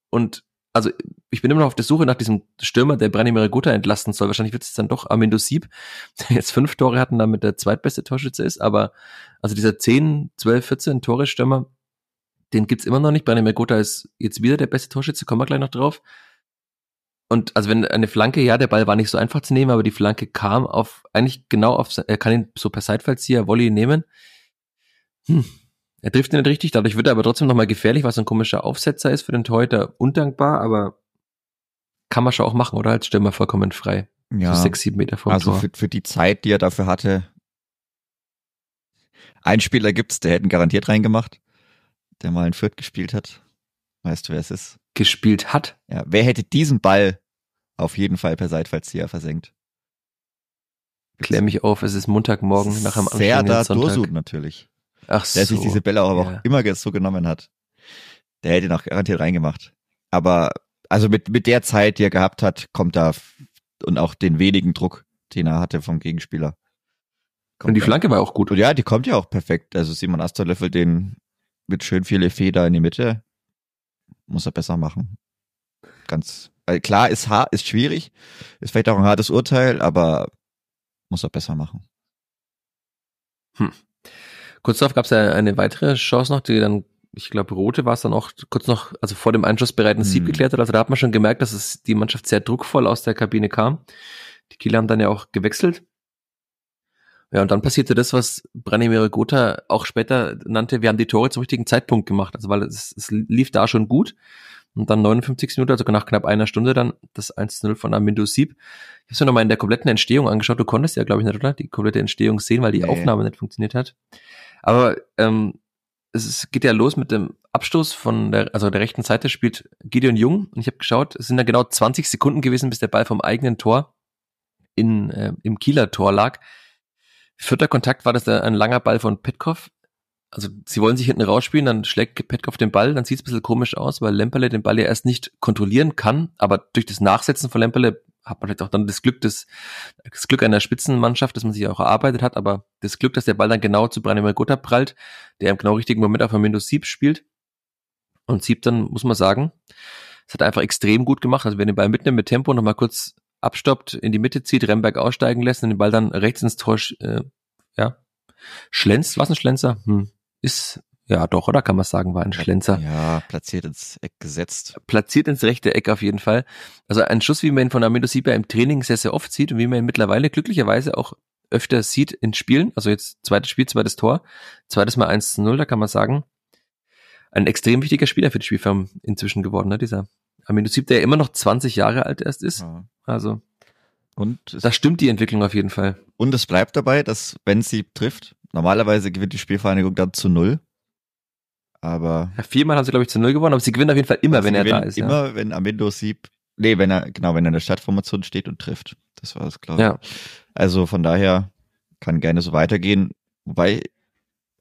Und also ich bin immer noch auf der Suche nach diesem Stürmer, der Branimir Gutta entlasten soll. Wahrscheinlich wird es dann doch Amindo Sieb, der jetzt fünf Tore hat und damit der zweitbeste Torschütze ist. Aber also dieser 10, 12, 14 Tore Stürmer, den gibt's immer noch nicht. Branimir Gutta ist jetzt wieder der beste Torschütze, kommen wir gleich noch drauf. Und also wenn eine Flanke, ja, der Ball war nicht so einfach zu nehmen, aber die Flanke kam auf, eigentlich genau auf, er kann ihn so per Seitfallzieher Volley nehmen. Hm. Er trifft ihn nicht richtig, dadurch wird er aber trotzdem nochmal gefährlich, was ein komischer Aufsetzer ist für den Torhüter. Undankbar, aber kann man schon auch machen, oder? Als Stürmer vollkommen frei. Ja. So sechs, sieben Meter vom also Tor. Für, für die Zeit, die er dafür hatte. Ein Spieler gibt's, der hätten garantiert reingemacht, der mal in Fürth gespielt hat. Weißt du, wer es ist? Gespielt hat. Ja, wer hätte diesen Ball auf jeden Fall per Seitfallzieher versenkt? Klär mich auf, es ist Montagmorgen nach einem Serda Dorsud natürlich. Ach so. Der sich diese Bälle auch, ja. auch immer so genommen hat. Der hätte noch garantiert reingemacht. Aber also mit, mit der Zeit, die er gehabt hat, kommt da und auch den wenigen Druck, den er hatte vom Gegenspieler. und die Flanke war auch gut. Und ja, die kommt ja auch perfekt. Also Simon Asterlöffel den mit schön viel Effet da in die Mitte muss er besser machen. Ganz, weil klar, ist hart, ist schwierig, ist vielleicht auch ein hartes Urteil, aber muss er besser machen. Hm. Kurz darauf gab es ja eine weitere Chance noch, die dann, ich glaube, Rote war es dann auch kurz noch, also vor dem Einschussbereiten Sieg hm. geklärt hat. Also da hat man schon gemerkt, dass es die Mannschaft sehr druckvoll aus der Kabine kam. Die Kieler haben dann ja auch gewechselt. Ja, und dann passierte das, was Branimir Gotha auch später nannte, wir haben die Tore zum richtigen Zeitpunkt gemacht. Also weil es, es lief da schon gut. Und dann 59 Minuten, also nach knapp einer Stunde, dann das 1-0 von Amindo Sieb. Ich habe mir nochmal in der kompletten Entstehung angeschaut. Du konntest ja, glaube ich, nicht, oder? Die komplette Entstehung sehen, weil die nee. Aufnahme nicht funktioniert hat. Aber ähm, es geht ja los mit dem Abstoß von der, also der rechten Seite spielt Gideon Jung. Und ich habe geschaut, es sind ja genau 20 Sekunden gewesen, bis der Ball vom eigenen Tor in, äh, im Kieler Tor lag. Vierter Kontakt war das ein langer Ball von Petkov. Also sie wollen sich hinten rausspielen, dann schlägt Petkov den Ball, dann sieht es ein bisschen komisch aus, weil Lemperle den Ball ja erst nicht kontrollieren kann, aber durch das Nachsetzen von Lemperle hat man vielleicht auch dann das Glück des, das Glück einer Spitzenmannschaft, dass man sich auch erarbeitet hat, aber das Glück, dass der Ball dann genau zu Branimir Gotha prallt, der im genau richtigen Moment auf Windows Sieb spielt. Und Sieb dann, muss man sagen, es hat einfach extrem gut gemacht. Also wenn den Ball mitnimmt mit Tempo, nochmal kurz abstoppt, in die Mitte zieht, Remberg aussteigen lässt und den Ball dann rechts ins Tor, äh, ja, schlänzt. Was ein Schlenzer? Hm. Ist Ja, doch, oder kann man sagen, war ein Schlenzer. Ja, platziert ins Eck gesetzt. Platziert ins rechte Eck auf jeden Fall. Also ein Schuss, wie man ihn von Amendo Sieber im Training sehr, sehr oft sieht und wie man ihn mittlerweile glücklicherweise auch öfter sieht in Spielen. Also jetzt zweites Spiel, zweites Tor, zweites Mal 1 zu 0, da kann man sagen, ein extrem wichtiger Spieler für die Spielform inzwischen geworden, ne, dieser Amendo Sieb, der immer noch 20 Jahre alt erst ist. Ja. Also und da stimmt die Entwicklung auf jeden Fall. Und es bleibt dabei, dass wenn sie trifft, normalerweise gewinnt die Spielvereinigung dann zu null. Aber. Ja, viermal haben sie, glaube ich, zu null gewonnen, aber sie gewinnen auf jeden Fall immer, wenn er da ist. Immer, ja. wenn Amendo Sieb, nee, wenn er, genau, wenn er in der Stadtformation steht und trifft. Das war es, glaube ich. Ja. Also von daher kann gerne so weitergehen. Wobei,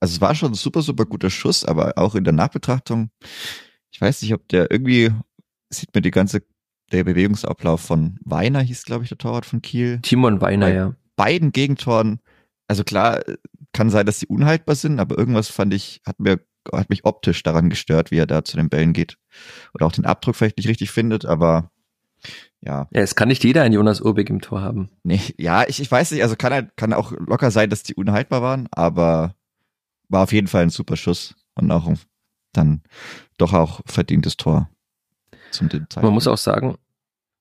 also es war schon ein super, super guter Schuss, aber auch in der Nachbetrachtung, ich weiß nicht, ob der irgendwie, sieht mir die ganze der Bewegungsablauf von Weiner hieß, glaube ich, der Torwart von Kiel. Timon Weiner, ja. Beiden Gegentoren. Also klar, kann sein, dass sie unhaltbar sind, aber irgendwas fand ich, hat mir, hat mich optisch daran gestört, wie er da zu den Bällen geht. Oder auch den Abdruck vielleicht nicht richtig findet, aber ja. Ja, es kann nicht jeder ein Jonas Urbig im Tor haben. Nee, ja, ich, ich weiß nicht, also kann, halt, kann auch locker sein, dass die unhaltbar waren, aber war auf jeden Fall ein super Schuss und auch dann doch auch verdientes Tor zum Zeitpunkt. Man muss auch sagen,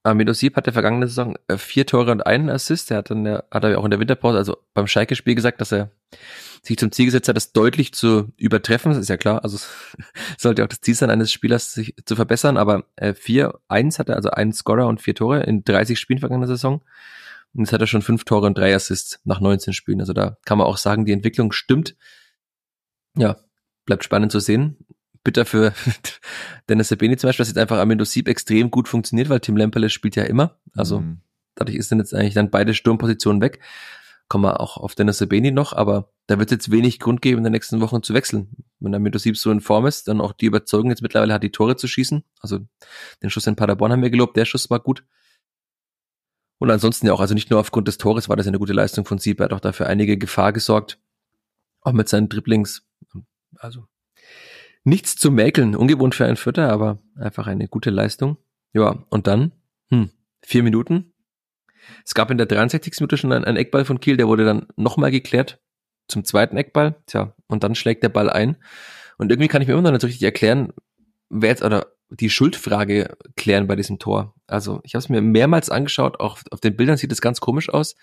Amido Sieb hat der vergangene Saison äh, vier Tore und einen Assist. Er hat dann der, hat er auch in der Winterpause, also beim Schalke-Spiel gesagt, dass er sich zum Ziel gesetzt hat, das deutlich zu übertreffen. Das ist ja klar. Also es (laughs) sollte auch das Ziel sein, eines Spielers sich zu verbessern. Aber äh, vier, eins hat er, also einen Scorer und vier Tore in 30 Spielen vergangener Saison. Und jetzt hat er schon fünf Tore und drei Assists nach 19 Spielen. Also da kann man auch sagen, die Entwicklung stimmt. Ja, bleibt spannend zu sehen bitter für (laughs) Dennis Sabini zum Beispiel, dass jetzt einfach Amendo Sieb extrem gut funktioniert, weil Tim Lemperle spielt ja immer. Also mhm. dadurch ist dann jetzt eigentlich dann beide Sturmpositionen weg. Kommen wir auch auf Dennis Sabini noch, aber da wird es jetzt wenig Grund geben, in den nächsten Wochen zu wechseln. Wenn Amendo Sieb so in Form ist, dann auch die Überzeugung jetzt mittlerweile hat, die Tore zu schießen. Also den Schuss in Paderborn haben wir gelobt, der Schuss war gut. Und ansonsten ja auch, also nicht nur aufgrund des Tores war das eine gute Leistung von Sieb, er hat auch dafür einige Gefahr gesorgt. Auch mit seinen Dribblings. Also nichts zu mäkeln. Ungewohnt für einen Vierter, aber einfach eine gute Leistung. Ja, und dann, hm, vier Minuten. Es gab in der 63. Minute schon einen, Eckball von Kiel, der wurde dann nochmal geklärt zum zweiten Eckball. Tja, und dann schlägt der Ball ein. Und irgendwie kann ich mir immer noch nicht richtig erklären, wer jetzt oder die Schuldfrage klären bei diesem Tor. Also ich habe es mir mehrmals angeschaut, auch auf den Bildern sieht es ganz komisch aus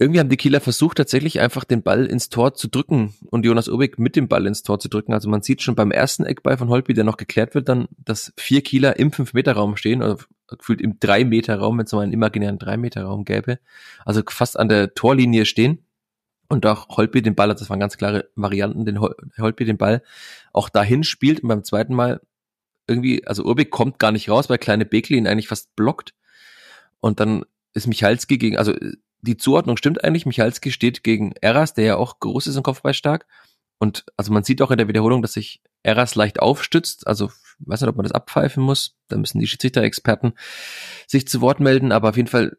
irgendwie haben die Kieler versucht, tatsächlich einfach den Ball ins Tor zu drücken und Jonas Ubik mit dem Ball ins Tor zu drücken. Also man sieht schon beim ersten Eckball von Holpi, der noch geklärt wird, dann, dass vier Kieler im 5-Meter-Raum stehen oder gefühlt im 3-Meter-Raum, wenn es mal einen imaginären 3-Meter-Raum gäbe. Also fast an der Torlinie stehen und auch Holpi den Ball, also das waren ganz klare Varianten, den Hol Holpi den Ball auch dahin spielt und beim zweiten Mal irgendwie, also Urbik kommt gar nicht raus, weil kleine Bekli ihn eigentlich fast blockt und dann ist Michalski gegen, also die Zuordnung stimmt eigentlich. Michalski steht gegen Eras, der ja auch groß ist und Kopfball stark. Und also man sieht auch in der Wiederholung, dass sich Eras leicht aufstützt. Also weiß nicht, ob man das abpfeifen muss. Da müssen die Schiedsrichter-Experten sich zu Wort melden. Aber auf jeden Fall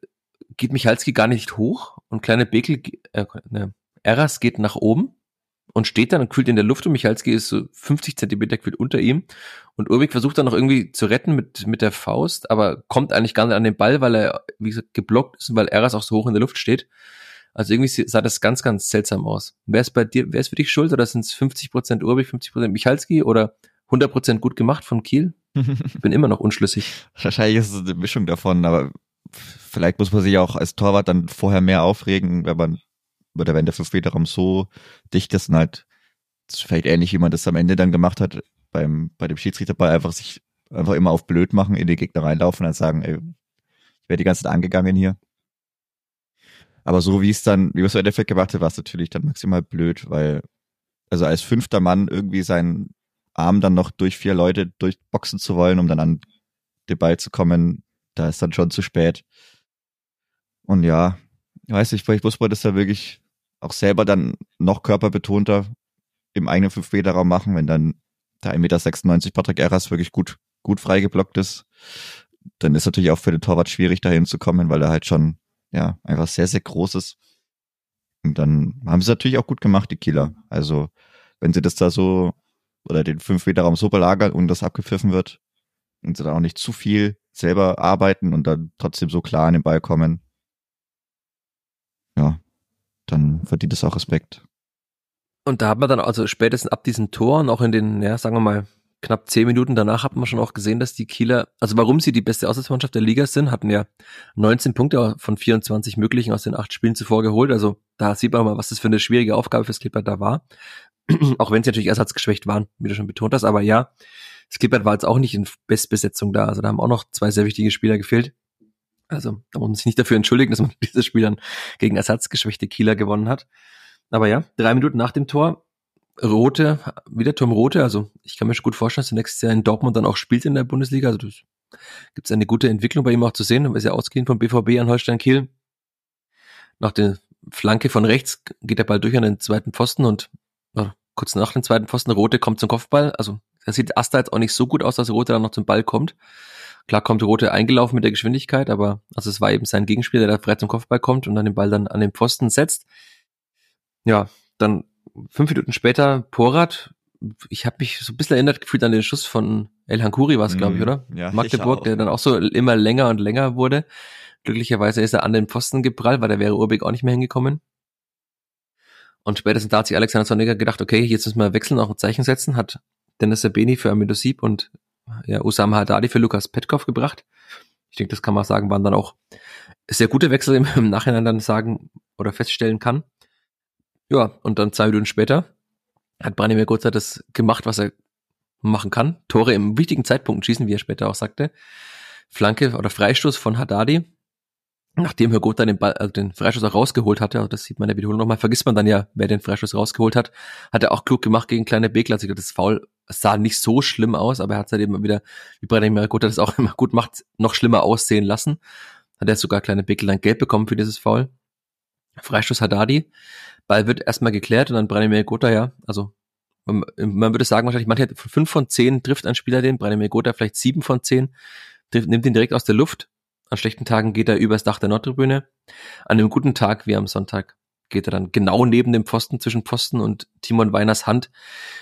geht Michalski gar nicht hoch und kleine Bekel, äh, ne, Eras geht nach oben und steht dann und kühlt in der Luft und Michalski ist so 50 Zentimeter kühlt unter ihm und Urbik versucht dann noch irgendwie zu retten mit, mit der Faust, aber kommt eigentlich gar nicht an den Ball, weil er, wie gesagt, geblockt ist und weil Eras auch so hoch in der Luft steht. Also irgendwie sah das ganz, ganz seltsam aus. Wer ist bei dir, wer ist für dich schuld oder sind es 50 Prozent Urbik, 50 Prozent Michalski oder 100 Prozent gut gemacht von Kiel? Ich bin immer noch unschlüssig. (laughs) Wahrscheinlich ist es eine Mischung davon, aber vielleicht muss man sich auch als Torwart dann vorher mehr aufregen, wenn man oder wenn der Fünf-Meter-Raum so dicht ist und halt, vielleicht ähnlich, wie man das am Ende dann gemacht hat, beim, bei dem Schiedsrichterball einfach sich einfach immer auf blöd machen, in die Gegner reinlaufen und dann sagen, ey, ich werde die ganze Zeit angegangen hier. Aber so wie es dann, wie es im Endeffekt gemacht hat, war es natürlich dann maximal blöd, weil, also als fünfter Mann irgendwie seinen Arm dann noch durch vier Leute durchboxen zu wollen, um dann an den Ball zu kommen, da ist dann schon zu spät. Und ja, ich weiß nicht, vielleicht muss man das da wirklich auch selber dann noch körperbetonter im eigenen 5-Meter-Raum machen, wenn dann der 1,96 Meter Patrick Erras wirklich gut, gut freigeblockt ist. Dann ist natürlich auch für den Torwart schwierig, dahin zu kommen, weil er halt schon, ja, einfach sehr, sehr groß ist. Und dann haben sie natürlich auch gut gemacht, die Kieler. Also, wenn sie das da so, oder den 5-Meter-Raum so belagern und das abgepfiffen wird, und sie dann auch nicht zu viel selber arbeiten und dann trotzdem so klar an den Ball kommen, ja, dann verdient es auch Respekt. Und da hat man dann also spätestens ab diesen Toren, auch in den, ja, sagen wir mal, knapp zehn Minuten danach hat man schon auch gesehen, dass die Kieler, also warum sie die beste Auswärtsmannschaft der Liga sind, hatten ja 19 Punkte von 24 möglichen aus den acht Spielen zuvor geholt. Also da sieht man mal, was das für eine schwierige Aufgabe fürs Klippert da war. (clears throat) auch wenn sie natürlich ersatzgeschwächt waren, wie du schon betont hast. Aber ja, das Klippert war jetzt auch nicht in Bestbesetzung da. Also da haben auch noch zwei sehr wichtige Spieler gefehlt. Also da muss man sich nicht dafür entschuldigen, dass man (laughs) dieses Spiel dann gegen ersatzgeschwächte Kieler gewonnen hat. Aber ja, drei Minuten nach dem Tor Rote, wieder Tom Rote, also ich kann mir schon gut vorstellen, dass er nächstes Jahr in Dortmund dann auch spielt in der Bundesliga. Also das gibt es eine gute Entwicklung bei ihm auch zu sehen. Er ist ja ausgehend vom BVB an Holstein Kiel. Nach der Flanke von rechts geht der Ball durch an den zweiten Pfosten und ja, kurz nach dem zweiten Pfosten, Rote kommt zum Kopfball. Also da sieht Asta jetzt auch nicht so gut aus, dass Rote dann noch zum Ball kommt. Klar kommt Rote eingelaufen mit der Geschwindigkeit, aber also es war eben sein Gegenspieler, der da frei zum Kopfball kommt und dann den Ball dann an den Pfosten setzt. Ja, dann fünf Minuten später Porat. Ich habe mich so ein bisschen erinnert gefühlt an den Schuss von El Hankuri war es, glaube ich, mhm. oder? Ja, Magdeburg, der dann auch so immer länger und länger wurde. Glücklicherweise ist er an den Pfosten geprallt, weil da wäre Urbeck auch nicht mehr hingekommen. Und spätestens da hat sich Alexander Zorniger gedacht, okay, jetzt müssen wir wechseln, auch ein Zeichen setzen, hat Dennis Sabeni für Amido Sieb und ja, Usama Haddadi für Lukas Petkov gebracht. Ich denke, das kann man sagen, waren dann auch sehr gute Wechsel im Nachhinein dann sagen oder feststellen kann. Ja, und dann zwei Minuten später hat Branimir Gotza das gemacht, was er machen kann. Tore im wichtigen Zeitpunkt schießen, wie er später auch sagte. Flanke oder Freistoß von Haddadi. Nachdem Herr Gotha den, also den Freistoß auch rausgeholt hatte, also das sieht man in der Wiederholung nochmal, vergisst man dann ja, wer den Freistoß rausgeholt hat, hat er auch klug gemacht gegen kleine Begler. Also das Foul sah nicht so schlimm aus, aber er hat es halt eben wieder, wie Branimir Gotha das auch (laughs) immer gut macht, noch schlimmer aussehen lassen. Hat er sogar kleine Begler dann Geld bekommen für dieses Foul. Freistoß Haddadi. Ball wird erstmal geklärt und dann Branimir Gotha, ja, also man, man würde sagen, wahrscheinlich manche fünf von zehn trifft ein Spieler den, Branimir Gotha vielleicht sieben von zehn, trifft, nimmt ihn direkt aus der Luft. An schlechten Tagen geht er übers Dach der Nordtribüne. An einem guten Tag, wie am Sonntag, geht er dann genau neben dem Pfosten, zwischen Pfosten und Timon Weiners Hand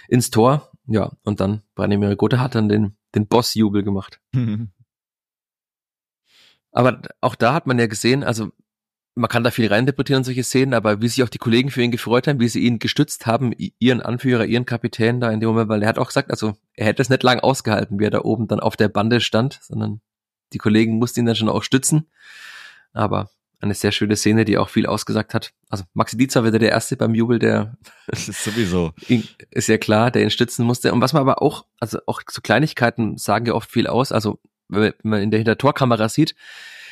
ins Tor. Ja, und dann Branimir Gotha hat dann den, den Boss-Jubel gemacht. (laughs) Aber auch da hat man ja gesehen, also man kann da viel reininterpretieren in solche Szenen, aber wie sich auch die Kollegen für ihn gefreut haben, wie sie ihn gestützt haben, ihren Anführer, ihren Kapitän da in dem Moment, weil er hat auch gesagt, also er hätte es nicht lang ausgehalten, wie er da oben dann auf der Bande stand, sondern die Kollegen mussten ihn dann schon auch stützen. Aber eine sehr schöne Szene, die auch viel ausgesagt hat. Also Maxi Dietz war wieder der Erste beim Jubel, der (laughs) ist sowieso ist ja klar, der ihn stützen musste. Und was man aber auch, also auch so Kleinigkeiten sagen ja oft viel aus. Also wenn man in der Hintertorkamera sieht,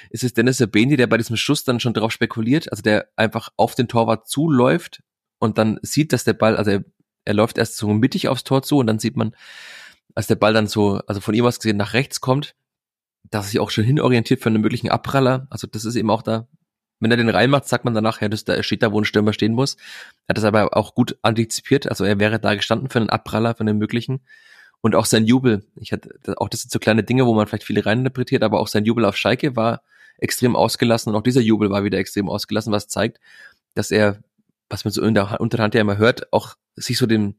ist es Dennis Sabeni, der bei diesem Schuss dann schon drauf spekuliert, also der einfach auf den Torwart zuläuft und dann sieht, dass der Ball, also er, er läuft erst so mittig aufs Tor zu und dann sieht man, als der Ball dann so, also von ihm aus gesehen nach rechts kommt, dass er sich auch schon hinorientiert für einen möglichen Abpraller. Also das ist eben auch da, wenn er den reinmacht, sagt man danach, ja, das, da steht da, wo ein Stürmer stehen muss. Er hat das aber auch gut antizipiert. Also er wäre da gestanden für einen Abpraller, für einen möglichen. Und auch sein Jubel. Ich hatte, auch das sind so kleine Dinge, wo man vielleicht viele reininterpretiert, aber auch sein Jubel auf Schalke war extrem ausgelassen und auch dieser Jubel war wieder extrem ausgelassen, was zeigt, dass er, was man so in der Unterhand ja immer hört, auch sich so dem,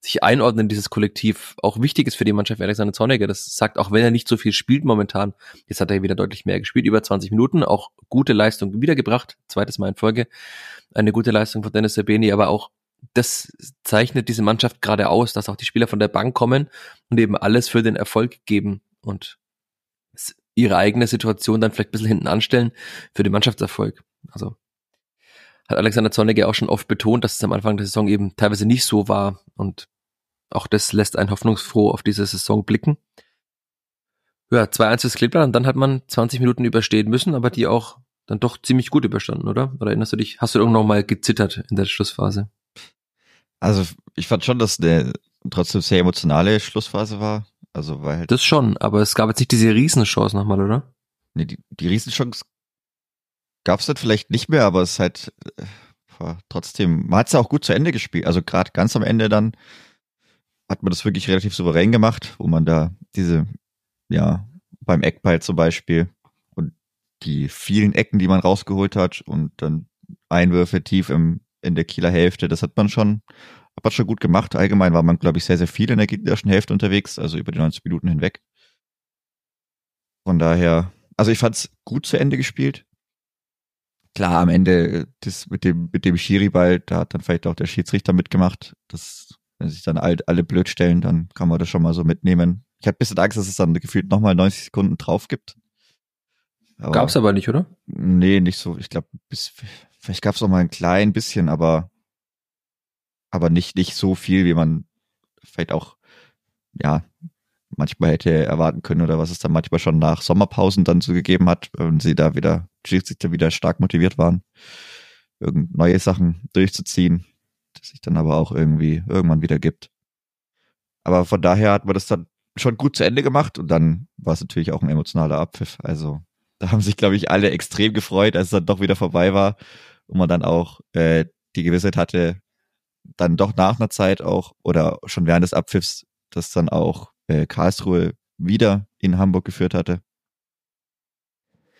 sich einordnen dieses Kollektiv auch wichtig ist für die Mannschaft Alexander Zorniger. Das sagt, auch wenn er nicht so viel spielt momentan, jetzt hat er wieder deutlich mehr gespielt, über 20 Minuten, auch gute Leistung wiedergebracht, zweites Mal in Folge, eine gute Leistung von Dennis Sabeni, aber auch das zeichnet diese Mannschaft gerade aus, dass auch die Spieler von der Bank kommen und eben alles für den Erfolg geben und ihre eigene Situation dann vielleicht ein bisschen hinten anstellen für den Mannschaftserfolg. Also hat Alexander Zorniger auch schon oft betont, dass es am Anfang der Saison eben teilweise nicht so war und auch das lässt einen hoffnungsfroh auf diese Saison blicken. Ja, 2-1 fürs Kleeblatt und dann hat man 20 Minuten überstehen müssen, aber die auch dann doch ziemlich gut überstanden, oder? Oder erinnerst du dich, hast du irgendwann mal gezittert in der Schlussphase? Also ich fand schon, dass eine trotzdem sehr emotionale Schlussphase war. Also weil das schon, aber es gab jetzt nicht diese Riesenchance nochmal, oder? Nee, die, die Riesenchance gab es dann vielleicht nicht mehr, aber es ist halt äh, trotzdem, man hat es ja auch gut zu Ende gespielt. Also gerade ganz am Ende dann hat man das wirklich relativ souverän gemacht, wo man da diese, ja, beim Eckball zum Beispiel und die vielen Ecken, die man rausgeholt hat und dann Einwürfe tief im, in der Kieler Hälfte, das hat man schon, hat man schon gut gemacht. Allgemein war man, glaube ich, sehr, sehr viel in der gegnerischen Hälfte unterwegs, also über die 90 Minuten hinweg. Von daher, also ich fand es gut zu Ende gespielt. Klar, am Ende das mit dem, mit dem Schiri-Ball, da hat dann vielleicht auch der Schiedsrichter mitgemacht. Das, wenn sich dann alle, alle blöd stellen, dann kann man das schon mal so mitnehmen. Ich habe ein bisschen Angst, dass es dann gefühlt nochmal 90 Sekunden drauf gibt. Aber, Gab's aber nicht, oder? Nee, nicht so. Ich glaube, bis vielleicht gab's auch mal ein klein bisschen, aber aber nicht nicht so viel, wie man vielleicht auch ja manchmal hätte erwarten können oder was es dann manchmal schon nach Sommerpausen dann so gegeben hat, wenn sie da wieder Schiedsrichter wieder stark motiviert waren, irgend neue Sachen durchzuziehen, das sich dann aber auch irgendwie irgendwann wieder gibt. Aber von daher hat man das dann schon gut zu Ende gemacht und dann war es natürlich auch ein emotionaler Abpfiff. Also da haben sich, glaube ich, alle extrem gefreut, als es dann doch wieder vorbei war und man dann auch äh, die Gewissheit hatte, dann doch nach einer Zeit auch oder schon während des Abpfiffs, dass dann auch äh, Karlsruhe wieder in Hamburg geführt hatte.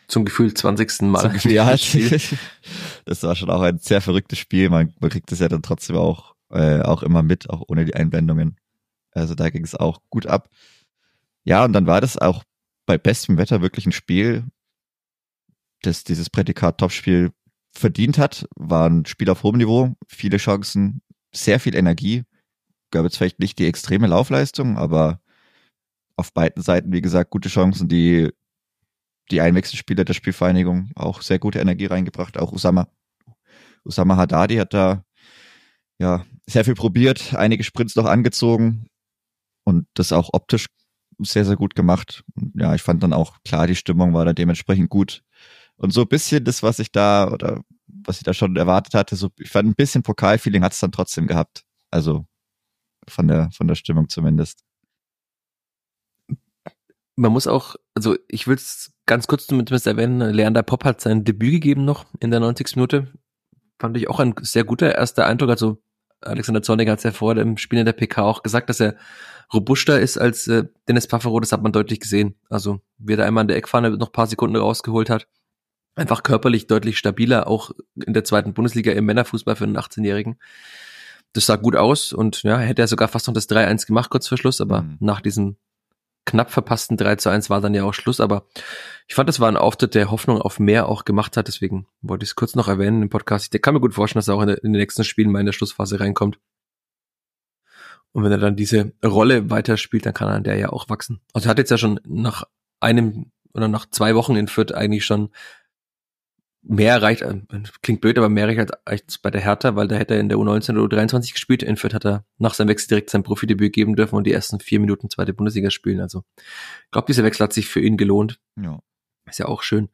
Zum Gefühl 20. Mal. Zum Gefühl, (laughs) ja, (laughs) das war schon auch ein sehr verrücktes Spiel. Man, man kriegt es ja dann trotzdem auch, äh, auch immer mit, auch ohne die Einblendungen. Also da ging es auch gut ab. Ja, und dann war das auch bei bestem Wetter wirklich ein Spiel, das dieses Prädikat Topspiel verdient hat, war ein Spiel auf hohem Niveau, viele Chancen, sehr viel Energie. Gab jetzt vielleicht nicht die extreme Laufleistung, aber auf beiden Seiten, wie gesagt, gute Chancen, die die Einwechselspieler der Spielvereinigung auch sehr gute Energie reingebracht. Auch Usama, Usama Haddadi hat da ja sehr viel probiert, einige Sprints noch angezogen und das auch optisch sehr, sehr gut gemacht. Und ja, ich fand dann auch klar, die Stimmung war da dementsprechend gut. Und so ein bisschen das, was ich da oder was ich da schon erwartet hatte, so ich fand ein bisschen Pokalfeeling hat es dann trotzdem gehabt. Also von der von der Stimmung zumindest. Man muss auch, also ich will es ganz kurz zumindest erwähnen, Leander Pop hat sein Debüt gegeben noch in der 90. Minute. Fand ich auch ein sehr guter erster Eindruck. Also Alexander Zorniger hat es ja vor dem Spiel in der PK auch gesagt, dass er robuster ist als äh, Dennis Pafferow, das hat man deutlich gesehen. Also wie er da einmal an der Eckfahne noch paar Sekunden rausgeholt hat einfach körperlich deutlich stabiler, auch in der zweiten Bundesliga im Männerfußball für einen 18-Jährigen. Das sah gut aus und ja, hätte er sogar fast noch das 3-1 gemacht kurz vor Schluss, aber mhm. nach diesem knapp verpassten 3 zu 1 war dann ja auch Schluss, aber ich fand, das war ein Auftritt, der Hoffnung auf mehr auch gemacht hat, deswegen wollte ich es kurz noch erwähnen im Podcast. Ich kann mir gut vorstellen, dass er auch in, der, in den nächsten Spielen mal in der Schlussphase reinkommt. Und wenn er dann diese Rolle weiterspielt, dann kann er an der ja auch wachsen. Also er hat jetzt ja schon nach einem oder nach zwei Wochen in Fürth eigentlich schon mehr erreicht, äh, klingt blöd, aber mehr erreicht als bei der Hertha, weil da hätte er in der U19 oder U23 gespielt. In Fürth hat er nach seinem Wechsel direkt sein Profidebüt geben dürfen und die ersten vier Minuten zweite Bundesliga spielen. Also ich glaube, dieser Wechsel hat sich für ihn gelohnt. Ja. Ist ja auch schön.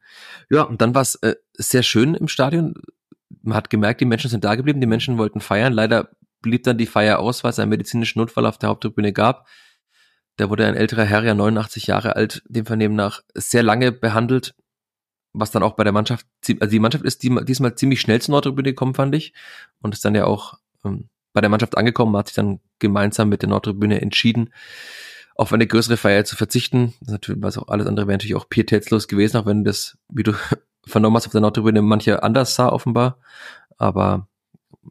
Ja, und dann war es äh, sehr schön im Stadion. Man hat gemerkt, die Menschen sind da geblieben, die Menschen wollten feiern. Leider blieb dann die Feier aus, weil es einen medizinischen Notfall auf der Haupttribüne gab. Da wurde ein älterer Herr, ja 89 Jahre alt, dem Vernehmen nach sehr lange behandelt was dann auch bei der Mannschaft, also die Mannschaft ist diesmal ziemlich schnell zur Nordtribüne gekommen, fand ich. Und ist dann ja auch ähm, bei der Mannschaft angekommen, hat sich dann gemeinsam mit der Nordtribüne entschieden, auf eine größere Feier zu verzichten. Das natürlich, was auch alles andere wäre natürlich auch pietätslos gewesen, auch wenn das, wie du (laughs) vernommen hast, auf der Nordtribüne manche anders sah, offenbar. Aber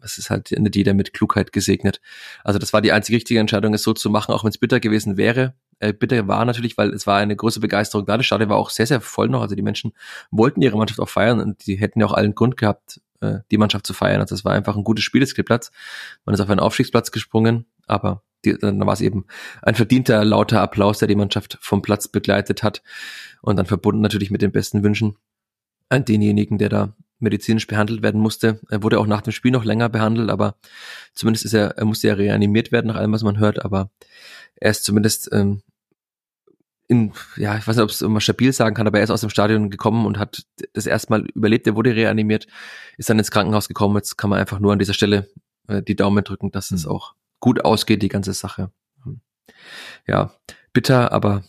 es ist halt nicht jeder mit Klugheit gesegnet. Also das war die einzige richtige Entscheidung, es so zu machen, auch wenn es bitter gewesen wäre. Äh, bitter war natürlich, weil es war eine große Begeisterung da. Das Stadion war auch sehr, sehr voll noch. Also die Menschen wollten ihre Mannschaft auch feiern und die hätten ja auch allen Grund gehabt, äh, die Mannschaft zu feiern. Also es war einfach ein gutes Spieleskrittplatz. Man ist auf einen Aufstiegsplatz gesprungen, aber die, dann war es eben ein verdienter, lauter Applaus, der die Mannschaft vom Platz begleitet hat und dann verbunden natürlich mit den besten Wünschen an denjenigen, der da medizinisch behandelt werden musste. Er wurde auch nach dem Spiel noch länger behandelt, aber zumindest ist er, er musste ja reanimiert werden, nach allem, was man hört, aber er ist zumindest ähm, in, ja, ich weiß nicht, ob es immer stabil sagen kann, aber er ist aus dem Stadion gekommen und hat das erstmal überlebt, er wurde reanimiert, ist dann ins Krankenhaus gekommen. Jetzt kann man einfach nur an dieser Stelle äh, die Daumen drücken, dass mhm. es auch gut ausgeht, die ganze Sache. Ja, bitter, aber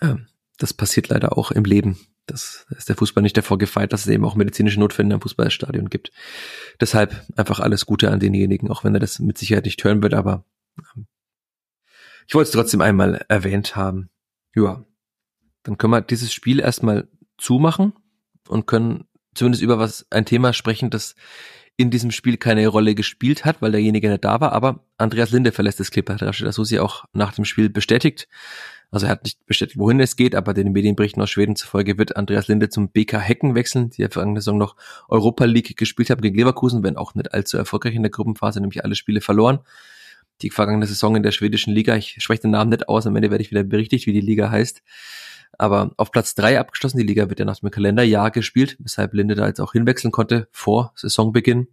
äh, das passiert leider auch im Leben. Das ist der Fußball nicht davor gefeit, dass es eben auch medizinische Notfälle im Fußballstadion gibt. Deshalb einfach alles Gute an denjenigen, auch wenn er das mit Sicherheit nicht hören wird, aber ähm, ich wollte es trotzdem einmal erwähnt haben. Ja, dann können wir dieses Spiel erstmal zumachen und können zumindest über was ein Thema sprechen, das in diesem Spiel keine Rolle gespielt hat, weil derjenige nicht da war, aber Andreas Linde verlässt das Clipper, hat Rashid Asusi auch nach dem Spiel bestätigt. Also er hat nicht bestätigt, wohin es geht, aber den Medienberichten aus Schweden zufolge wird Andreas Linde zum BK Hecken wechseln, die ja vergangene Saison noch Europa League gespielt haben gegen Leverkusen, wenn auch nicht allzu erfolgreich in der Gruppenphase, nämlich alle Spiele verloren. Die vergangene Saison in der schwedischen Liga, ich spreche den Namen nicht aus, am Ende werde ich wieder berichtigt, wie die Liga heißt. Aber auf Platz drei abgeschlossen, die Liga wird ja nach dem Kalenderjahr gespielt, weshalb Linde da jetzt auch hinwechseln konnte vor Saisonbeginn.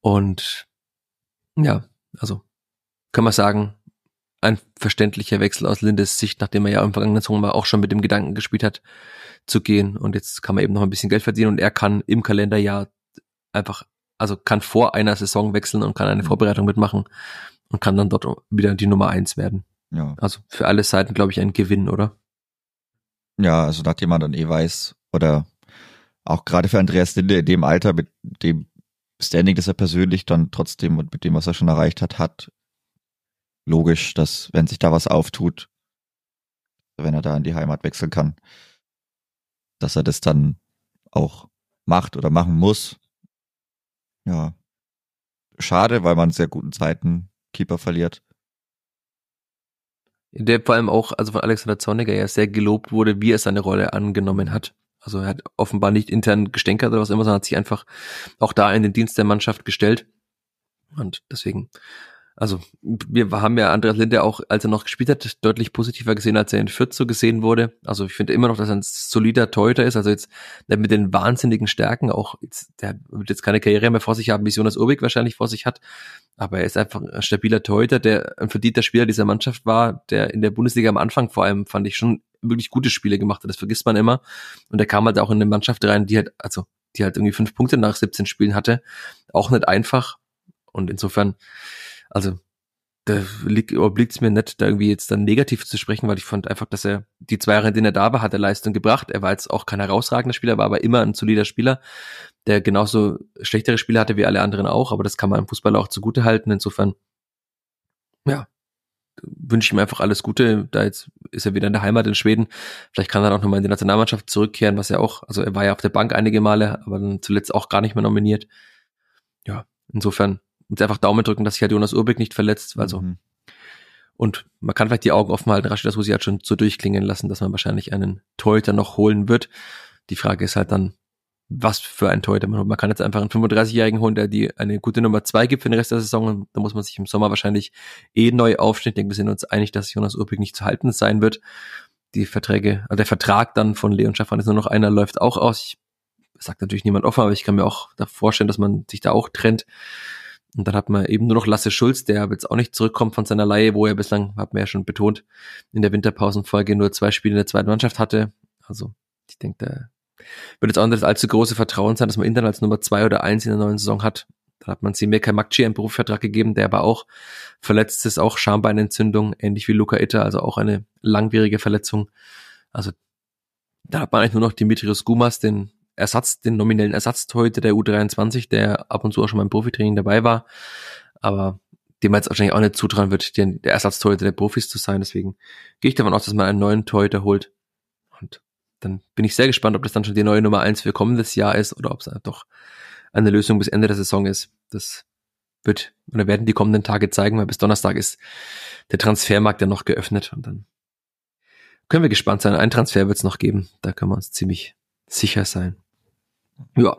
Und ja, also kann man sagen, ein verständlicher Wechsel aus Lindes Sicht, nachdem er ja im vergangenen Sommer auch schon mit dem Gedanken gespielt hat, zu gehen. Und jetzt kann man eben noch ein bisschen Geld verdienen und er kann im Kalenderjahr einfach, also kann vor einer Saison wechseln und kann eine mhm. Vorbereitung mitmachen und kann dann dort wieder die Nummer eins werden. Ja. Also für alle Seiten, glaube ich, ein Gewinn, oder? Ja, also nachdem man dann eh weiß, oder auch gerade für Andreas Linde in dem Alter, mit dem Standing, das er persönlich dann trotzdem und mit dem, was er schon erreicht hat, hat, logisch, dass wenn sich da was auftut, wenn er da in die Heimat wechseln kann, dass er das dann auch macht oder machen muss. Ja. Schade, weil man sehr guten Zeiten Keeper verliert. Der vor allem auch, also von Alexander Zorniger ja sehr gelobt wurde, wie er seine Rolle angenommen hat. Also er hat offenbar nicht intern gestänkert oder was immer, sondern hat sich einfach auch da in den Dienst der Mannschaft gestellt. Und deswegen also wir haben ja Andreas Linde auch, als er noch gespielt hat, deutlich positiver gesehen, als er in Fürth so gesehen wurde. Also ich finde immer noch, dass er ein solider Torhüter ist. Also jetzt mit den wahnsinnigen Stärken auch, jetzt, der wird jetzt keine Karriere mehr vor sich haben, wie Jonas Urbig wahrscheinlich vor sich hat. Aber er ist einfach ein stabiler Torhüter, der ein verdienter Spieler dieser Mannschaft war, der in der Bundesliga am Anfang vor allem, fand ich, schon wirklich gute Spiele gemacht hat. Das vergisst man immer. Und er kam halt auch in eine Mannschaft rein, die halt, also die halt irgendwie fünf Punkte nach 17 Spielen hatte. Auch nicht einfach. Und insofern, also da obliegt es mir nicht, da irgendwie jetzt dann negativ zu sprechen, weil ich fand einfach, dass er die zwei Jahre, in denen er da war, hat er Leistung gebracht. Er war jetzt auch kein herausragender Spieler, war aber immer ein solider Spieler, der genauso schlechtere Spiele hatte wie alle anderen auch, aber das kann man im Fußball auch zugute halten. Insofern, ja, wünsche ich ihm einfach alles Gute. Da jetzt ist er wieder in der Heimat in Schweden. Vielleicht kann er auch nochmal in die Nationalmannschaft zurückkehren, was er auch, also er war ja auf der Bank einige Male, aber dann zuletzt auch gar nicht mehr nominiert. Ja, insofern und einfach Daumen drücken, dass sich halt Jonas Urbeck nicht verletzt. Also mhm. und man kann vielleicht die Augen offen halten, Rashid Asusi hat schon so durchklingen lassen, dass man wahrscheinlich einen Torhüter noch holen wird. Die Frage ist halt dann, was für ein Torhüter man holt. Man kann jetzt einfach einen 35-Jährigen holen, der die eine gute Nummer zwei gibt für den Rest der Saison. Und da muss man sich im Sommer wahrscheinlich eh neu aufstellen. Ich denke, wir sind uns einig, dass Jonas Urbeck nicht zu halten sein wird. Die Verträge, also der Vertrag dann von Leon Schaffran ist nur noch einer, läuft auch aus. Ich sagt natürlich niemand offen, aber ich kann mir auch da vorstellen, dass man sich da auch trennt. Und dann hat man eben nur noch Lasse Schulz, der jetzt auch nicht zurückkommt von seiner Laie, wo er bislang, hat man ja schon betont, in der Winterpausenfolge nur zwei Spiele in der zweiten Mannschaft hatte. Also ich denke, da wird jetzt auch nicht das allzu große Vertrauen sein, dass man ihn dann als Nummer zwei oder eins in der neuen Saison hat. Da hat man Simeka Makci einen Berufsvertrag gegeben, der aber auch verletzt ist, auch Schambeinentzündung, ähnlich wie Luca Itter, also auch eine langwierige Verletzung. Also da hat man eigentlich nur noch Dimitrios Gumas, den Ersatz, den nominellen Ersatztorhüter der U23, der ab und zu auch schon beim Profitraining dabei war, aber dem man jetzt wahrscheinlich auch nicht zutrauen wird, den, der Ersatztorhüter der Profis zu sein. Deswegen gehe ich davon aus, dass man einen neuen Torhüter holt. Und dann bin ich sehr gespannt, ob das dann schon die neue Nummer eins für kommendes Jahr ist oder ob es doch eine Lösung bis Ende der Saison ist. Das wird oder werden die kommenden Tage zeigen, weil bis Donnerstag ist der Transfermarkt ja noch geöffnet und dann können wir gespannt sein. Ein Transfer wird es noch geben. Da können wir uns ziemlich sicher sein. Ja.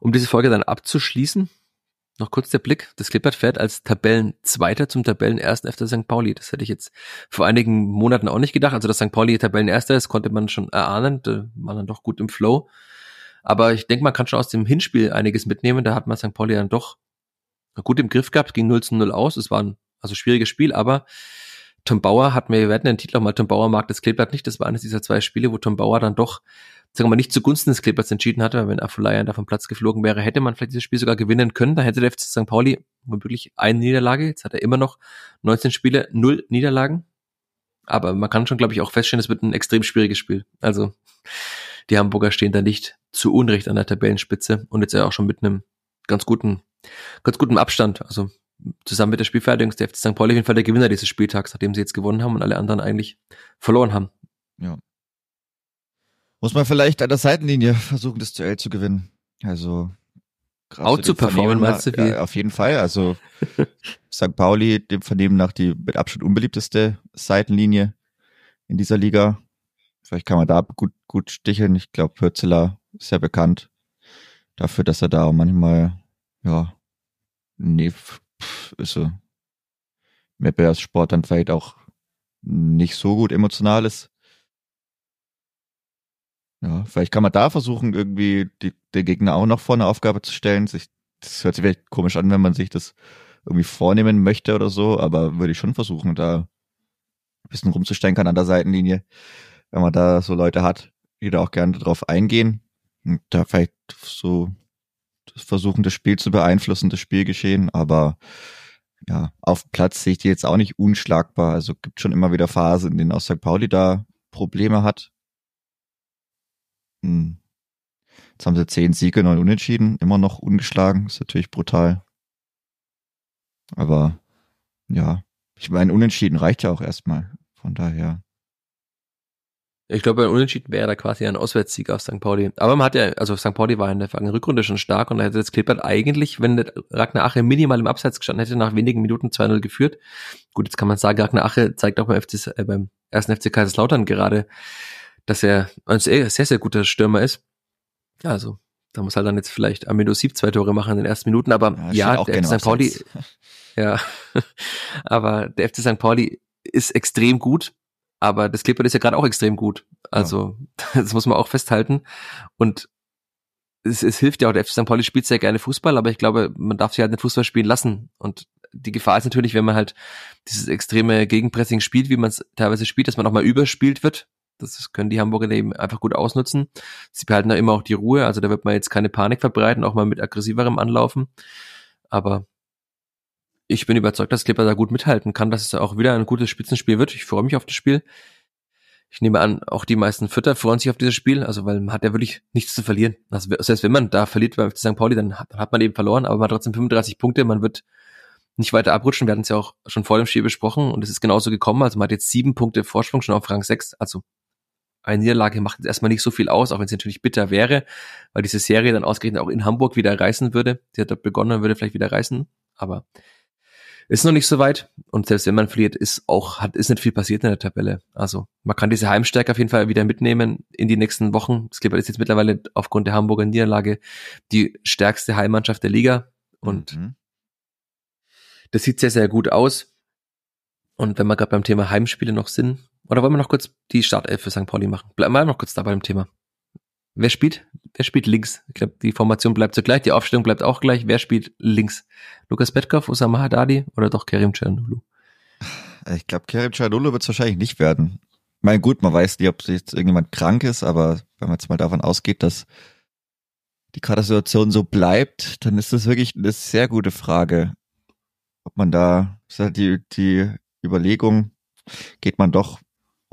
Um diese Folge dann abzuschließen, noch kurz der Blick. Das Klippert fährt als Tabellenzweiter zum Tabellenersten efter St. Pauli. Das hätte ich jetzt vor einigen Monaten auch nicht gedacht. Also, dass St. Pauli Tabellenerster ist, konnte man schon erahnen. Da war dann doch gut im Flow. Aber ich denke, man kann schon aus dem Hinspiel einiges mitnehmen. Da hat man St. Pauli dann doch gut im Griff gehabt, ging 0 zu 0 aus. Es war ein also schwieriges Spiel, aber Tom Bauer hat mir, wir werden den Titel auch mal Tom Bauer mag das Kleeblatt nicht. Das war eines dieser zwei Spiele, wo Tom Bauer dann doch sagen wir mal, nicht zugunsten des Clippers entschieden hatte, wenn Afolayan da vom Platz geflogen wäre, hätte man vielleicht dieses Spiel sogar gewinnen können. Da hätte der FC St. Pauli wirklich eine Niederlage. Jetzt hat er immer noch 19 Spiele, null Niederlagen. Aber man kann schon, glaube ich, auch feststellen, es wird ein extrem schwieriges Spiel. Also die Hamburger stehen da nicht zu Unrecht an der Tabellenspitze und jetzt ja auch schon mit einem ganz guten, ganz guten Abstand. Also zusammen mit der Spielfertigung ist der FC St. Pauli auf jeden Fall der Gewinner dieses Spieltags, nachdem sie jetzt gewonnen haben und alle anderen eigentlich verloren haben. Ja, muss man vielleicht an der Seitenlinie versuchen, das Duell zu gewinnen. Also auch zu performen, meinst du? Wie? Ja, auf jeden Fall. Also (laughs) St. Pauli, dem Vernehmen nach die mit Abstand unbeliebteste Seitenlinie. in dieser Liga. Vielleicht kann man da gut, gut sticheln. Ich glaube, Pürzeler ist ja bekannt dafür, dass er da auch manchmal, ja, nee, ist so, Wettbewerbssport dann vielleicht auch nicht so gut emotional ist. Ja, vielleicht kann man da versuchen, irgendwie die, den Gegner auch noch vor eine Aufgabe zu stellen. Sich, das hört sich vielleicht komisch an, wenn man sich das irgendwie vornehmen möchte oder so, aber würde ich schon versuchen, da ein bisschen rumzustenkern an der Seitenlinie, wenn man da so Leute hat, die da auch gerne drauf eingehen und da vielleicht so versuchen, das Spiel zu beeinflussen, das Spielgeschehen, aber ja, auf Platz sehe ich die jetzt auch nicht unschlagbar. Also gibt schon immer wieder Phasen, in denen auch St. Pauli da Probleme hat. Hm. Jetzt haben sie zehn Siege, neun Unentschieden, immer noch ungeschlagen. Ist natürlich brutal. Aber ja, ich meine, Unentschieden reicht ja auch erstmal. Von daher. Ich glaube, ein Unentschieden wäre da quasi ein Auswärtssieg auf St. Pauli. Aber man hat ja, also St. Pauli war in der vergangenen Rückrunde schon stark und da hätte jetzt Klippert eigentlich, wenn Ragnar Ache minimal im Abseits gestanden hätte, nach wenigen Minuten 2-0 geführt. Gut, jetzt kann man sagen, Ragnar Ache zeigt auch beim, FC, äh, beim ersten FC Kaiserslautern gerade, dass er ein sehr, sehr, guter Stürmer ist. Also, da muss halt dann jetzt vielleicht Amido Sieb zwei Tore machen in den ersten Minuten, aber ja, ja der FC St. Pauli, (laughs) ja, (laughs) aber der FC St. Pauli ist extrem gut aber das Clipboard ist ja gerade auch extrem gut. Also, ja. (laughs) das muss man auch festhalten. Und es, es hilft ja auch, der FC St. Pauli spielt sehr gerne Fußball, aber ich glaube, man darf sich halt nicht Fußball spielen lassen. Und die Gefahr ist natürlich, wenn man halt dieses extreme Gegenpressing spielt, wie man es teilweise spielt, dass man auch mal überspielt wird. Das können die Hamburger eben einfach gut ausnutzen. Sie behalten da immer auch die Ruhe, also da wird man jetzt keine Panik verbreiten, auch mal mit aggressiverem Anlaufen. Aber ich bin überzeugt, dass Clipper da gut mithalten kann, dass es auch wieder ein gutes Spitzenspiel wird. Ich freue mich auf das Spiel. Ich nehme an, auch die meisten Vierter freuen sich auf dieses Spiel, also weil man hat ja wirklich nichts zu verlieren. Also selbst wenn man da verliert beim St. Pauli, dann hat, dann hat man eben verloren, aber man hat trotzdem 35 Punkte, man wird nicht weiter abrutschen. Wir hatten es ja auch schon vor dem Spiel besprochen und es ist genauso gekommen. Also man hat jetzt sieben Punkte Vorsprung schon auf Rang 6. Also eine Niederlage macht jetzt erstmal nicht so viel aus, auch wenn es natürlich bitter wäre, weil diese Serie dann ausgerechnet auch in Hamburg wieder reißen würde. Die hat dort begonnen, würde vielleicht wieder reißen. Aber ist noch nicht so weit. Und selbst wenn man verliert, ist auch, hat, ist nicht viel passiert in der Tabelle. Also, man kann diese Heimstärke auf jeden Fall wieder mitnehmen in die nächsten Wochen. Das Clipper ist jetzt mittlerweile aufgrund der Hamburger Niederlage die stärkste Heimmannschaft der Liga. Und mhm. das sieht sehr, sehr gut aus. Und wenn wir gerade beim Thema Heimspiele noch sind, oder wollen wir noch kurz die Startelf für St. Pauli machen? Bleiben wir noch kurz da bei dem Thema. Wer spielt? Wer spielt links? Ich glaube, die Formation bleibt so gleich, die Aufstellung bleibt auch gleich. Wer spielt links? Lukas Petkov, Osama Haddadi oder doch Kerim Czernulu? Ich glaube, Kerim Czernulu wird es wahrscheinlich nicht werden. Ich meine, gut, man weiß nicht, ob jetzt irgendjemand krank ist, aber wenn man jetzt mal davon ausgeht, dass die Kadersituation so bleibt, dann ist das wirklich eine sehr gute Frage. Ob man da, ist halt die, die Überlegung, geht man doch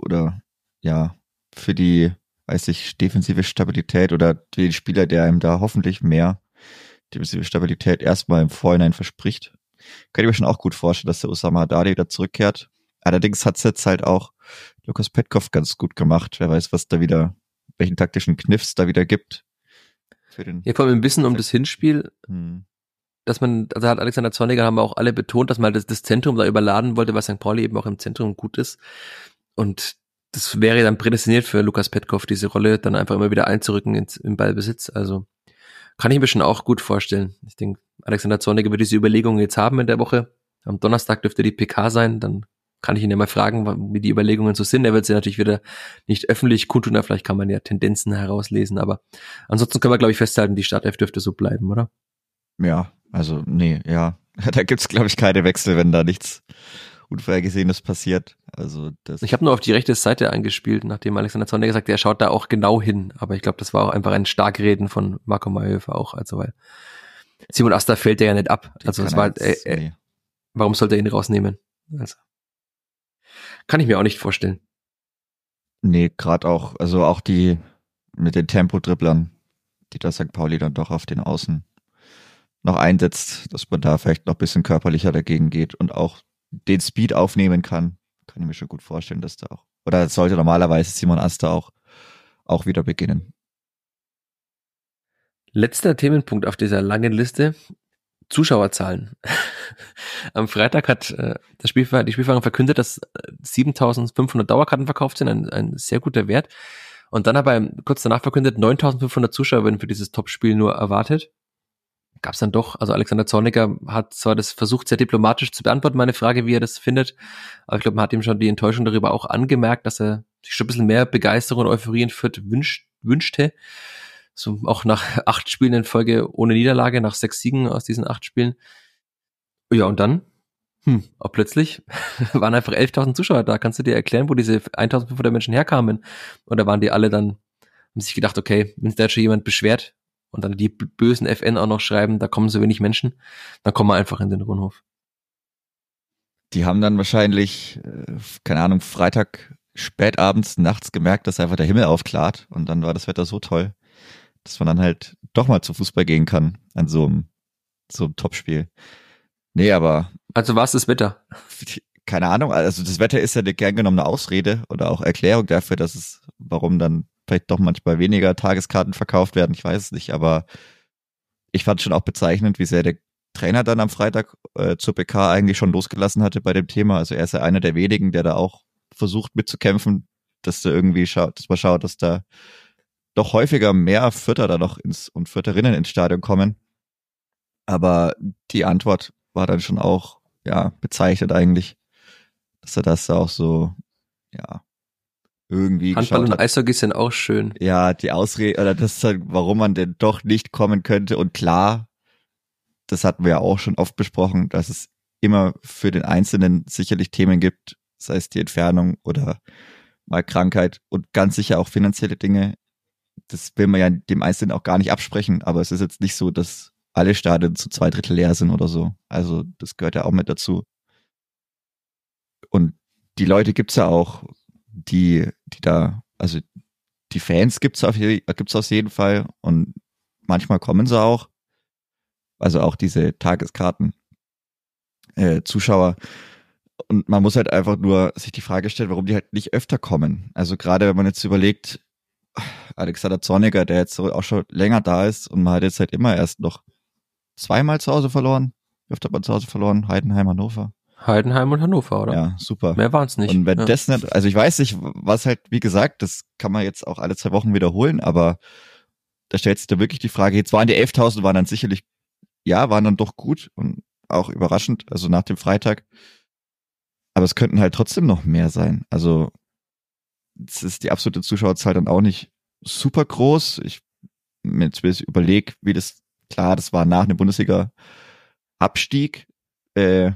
oder ja, für die weiß ich, defensive Stabilität oder den Spieler, der einem da hoffentlich mehr defensive Stabilität erstmal im Vorhinein verspricht. Kann ich mir schon auch gut vorstellen, dass der Osama Haddadi da zurückkehrt. Allerdings hat es jetzt halt auch Lukas Petkov ganz gut gemacht. Wer weiß, was da wieder, welchen taktischen Kniffs da wieder gibt. Für den ja, vor allem ein bisschen um das Hinspiel. Hm dass man, also hat Alexander Zorniger haben auch alle betont, dass man das, das Zentrum da überladen wollte, weil St. Pauli eben auch im Zentrum gut ist. Und das wäre dann prädestiniert für Lukas Petkov, diese Rolle dann einfach immer wieder einzurücken ins, im Ballbesitz. Also kann ich mir schon auch gut vorstellen. Ich denke, Alexander Zorniger wird diese Überlegungen jetzt haben in der Woche. Am Donnerstag dürfte die PK sein, dann kann ich ihn ja mal fragen, wie die Überlegungen so sind. Er wird sie natürlich wieder nicht öffentlich kundtun, vielleicht kann man ja Tendenzen herauslesen, aber ansonsten können wir, glaube ich, festhalten, die Startelf dürfte so bleiben, oder? Ja, also nee, ja. (laughs) Da gibt's glaube ich, keine Wechsel, wenn da nichts Unvorhergesehenes passiert. Also das ich habe nur auf die rechte Seite angespielt, nachdem Alexander Zorniger gesagt hat, er schaut da auch genau hin. Aber ich glaube, das war auch einfach ein Starkreden von Marco Mayhöfer auch. Also weil Simon Asta fällt ja nicht ab. Also es war, äh, äh, nee. warum sollte er ihn rausnehmen? Also kann ich mir auch nicht vorstellen. Nee, gerade auch, also auch die mit den Tempo-Dribblern, die da St. Pauli dann doch auf den Außen noch einsetzt, dass man da vielleicht noch bisschen körperlicher dagegen geht und auch den Speed aufnehmen kann, kann ich mir schon gut vorstellen, dass da auch, oder sollte normalerweise Simon Asta auch, auch wieder beginnen. Letzter Themenpunkt auf dieser langen Liste. Zuschauerzahlen. (laughs) Am Freitag hat äh, das Spielver die Spielvereinigung verkündet, dass 7500 Dauerkarten verkauft sind, ein, ein sehr guter Wert. Und dann aber kurz danach verkündet, 9500 Zuschauer werden für dieses Topspiel nur erwartet. Gab es dann doch, also Alexander Zorniger hat zwar das versucht, sehr diplomatisch zu beantworten, meine Frage, wie er das findet, aber ich glaube, man hat ihm schon die Enttäuschung darüber auch angemerkt, dass er sich schon ein bisschen mehr Begeisterung und Euphorie in Fürth wünscht, wünschte. So auch nach (laughs) acht Spielen in Folge ohne Niederlage, nach sechs Siegen aus diesen acht Spielen. Ja, und dann, hm, auch plötzlich (laughs) waren einfach 11.000 Zuschauer da. Kannst du dir erklären, wo diese 1.500 Menschen herkamen? Oder waren die alle dann, haben sich gedacht, okay, wenn sich da schon jemand beschwert und dann die bösen FN auch noch schreiben, da kommen so wenig Menschen, dann kommen wir einfach in den Rundhof. Die haben dann wahrscheinlich, äh, keine Ahnung, Freitag spätabends, nachts gemerkt, dass einfach der Himmel aufklart und dann war das Wetter so toll, dass man dann halt doch mal zu Fußball gehen kann an so einem, so einem Topspiel. Nee, aber. Also war es das Wetter? Keine Ahnung, also das Wetter ist ja eine gern genommene Ausrede oder auch Erklärung dafür, dass es, warum dann vielleicht doch manchmal weniger Tageskarten verkauft werden, ich weiß es nicht, aber ich fand schon auch bezeichnend, wie sehr der Trainer dann am Freitag äh, zur PK eigentlich schon losgelassen hatte bei dem Thema. Also er ist ja einer der wenigen, der da auch versucht mitzukämpfen, dass da irgendwie schaut, dass man schaut, dass da doch häufiger mehr Vierter da noch ins und Vierterinnen ins Stadion kommen. Aber die Antwort war dann schon auch, ja, bezeichnet eigentlich, dass er das auch so, ja, irgendwie Handball und Eishockey sind auch schön. Ja, die Ausrede, oder das ist halt, warum man denn doch nicht kommen könnte. Und klar, das hatten wir ja auch schon oft besprochen, dass es immer für den Einzelnen sicherlich Themen gibt, sei es die Entfernung oder mal Krankheit und ganz sicher auch finanzielle Dinge. Das will man ja dem Einzelnen auch gar nicht absprechen, aber es ist jetzt nicht so, dass alle Stadien zu zwei Drittel leer sind oder so. Also das gehört ja auch mit dazu. Und die Leute gibt's ja auch, die, die da, also die Fans gibt's auf, gibt's auf jeden Fall und manchmal kommen sie auch. Also auch diese Tageskarten, äh, Zuschauer. Und man muss halt einfach nur sich die Frage stellen, warum die halt nicht öfter kommen. Also gerade wenn man jetzt überlegt, Alexander Zorniger, der jetzt auch schon länger da ist und man hat jetzt halt immer erst noch zweimal zu Hause verloren. Hat man zu Hause verloren? Heidenheim, Hannover. Heidenheim und Hannover, oder? Ja, super. Mehr waren es nicht. Und wenn ja. das nicht, also ich weiß nicht, was halt, wie gesagt, das kann man jetzt auch alle zwei Wochen wiederholen, aber da stellt sich da wirklich die Frage, jetzt waren die 11.000, waren dann sicherlich, ja, waren dann doch gut und auch überraschend, also nach dem Freitag. Aber es könnten halt trotzdem noch mehr sein. Also es ist die absolute Zuschauerzahl dann auch nicht super groß. Ich mir jetzt überlege, wie das, klar, das war nach einem Bundesliga-Abstieg, äh,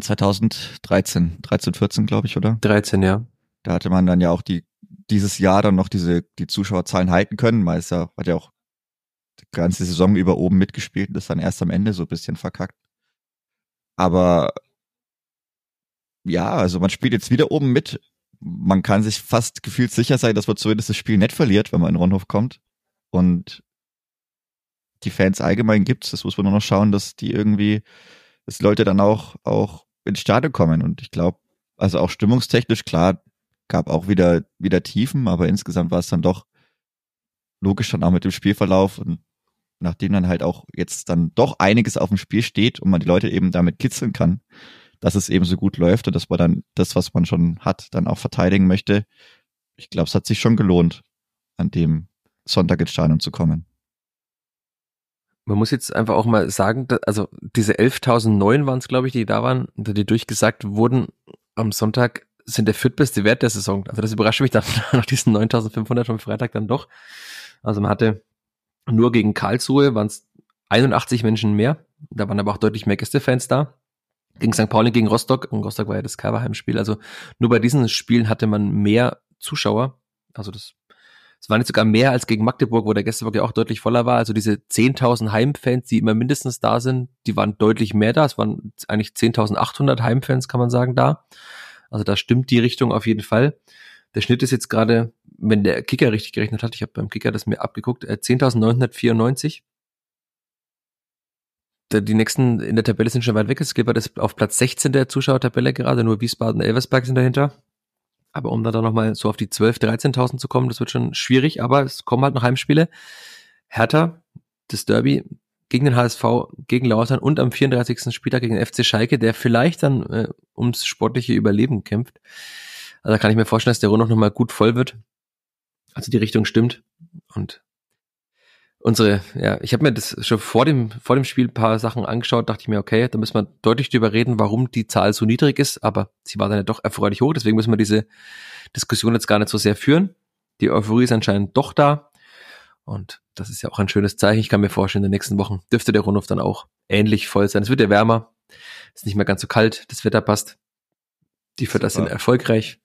2013, 13, 14, glaube ich, oder? 13, ja. Da hatte man dann ja auch die, dieses Jahr dann noch diese, die Zuschauerzahlen halten können. Meister hat ja auch die ganze Saison über oben mitgespielt und ist dann erst am Ende so ein bisschen verkackt. Aber ja, also man spielt jetzt wieder oben mit. Man kann sich fast gefühlt sicher sein, dass man zumindest das Spiel nicht verliert, wenn man in Ronhof kommt. Und die Fans allgemein gibt's. Das muss man nur noch schauen, dass die irgendwie, dass Leute dann auch, auch ins Stadion kommen. Und ich glaube, also auch stimmungstechnisch, klar, gab auch wieder, wieder Tiefen, aber insgesamt war es dann doch logisch dann auch mit dem Spielverlauf und nachdem dann halt auch jetzt dann doch einiges auf dem Spiel steht und man die Leute eben damit kitzeln kann, dass es eben so gut läuft und dass man dann das, was man schon hat, dann auch verteidigen möchte. Ich glaube, es hat sich schon gelohnt, an dem Sonntag ins Stadion zu kommen. Man muss jetzt einfach auch mal sagen, dass, also diese 11.009 waren es, glaube ich, die da waren, die durchgesagt wurden am Sonntag, sind der viertbeste Wert der Saison. Also das überrascht mich dann (laughs) nach diesen 9.500 vom Freitag dann doch. Also man hatte nur gegen Karlsruhe waren es 81 Menschen mehr. Da waren aber auch deutlich mehr Gästefans da. Gegen St. Pauli, gegen Rostock. Und Rostock war ja das Coverheim-Spiel. Also nur bei diesen Spielen hatte man mehr Zuschauer. Also das, es war nicht sogar mehr als gegen Magdeburg, wo der Gästeblock ja auch deutlich voller war. Also diese 10.000 Heimfans, die immer mindestens da sind, die waren deutlich mehr da. Es waren eigentlich 10.800 Heimfans, kann man sagen, da. Also da stimmt die Richtung auf jeden Fall. Der Schnitt ist jetzt gerade, wenn der Kicker richtig gerechnet hat, ich habe beim Kicker das mir abgeguckt, 10.994. Die nächsten in der Tabelle sind schon weit weg. Es gibt auf Platz 16 der Zuschauertabelle gerade, nur Wiesbaden und Elversberg sind dahinter. Aber um da dann nochmal so auf die 12.000, 13.000 zu kommen, das wird schon schwierig, aber es kommen halt noch Heimspiele. Hertha, das Derby gegen den HSV, gegen Lautern und am 34. Spieltag gegen den FC Schalke, der vielleicht dann äh, ums sportliche Überleben kämpft. Also da kann ich mir vorstellen, dass der Rund noch mal gut voll wird. Also die Richtung stimmt. Und unsere, ja, ich habe mir das schon vor dem, vor dem Spiel ein paar Sachen angeschaut, dachte ich mir, okay, da müssen wir deutlich drüber reden, warum die Zahl so niedrig ist, aber sie war dann ja doch erfreulich hoch, deswegen müssen wir diese Diskussion jetzt gar nicht so sehr führen. Die Euphorie ist anscheinend doch da. Und das ist ja auch ein schönes Zeichen. Ich kann mir vorstellen, in den nächsten Wochen dürfte der Rundhof dann auch ähnlich voll sein. Es wird ja wärmer, ist nicht mehr ganz so kalt, das Wetter passt. Die Vierter sind erfolgreich.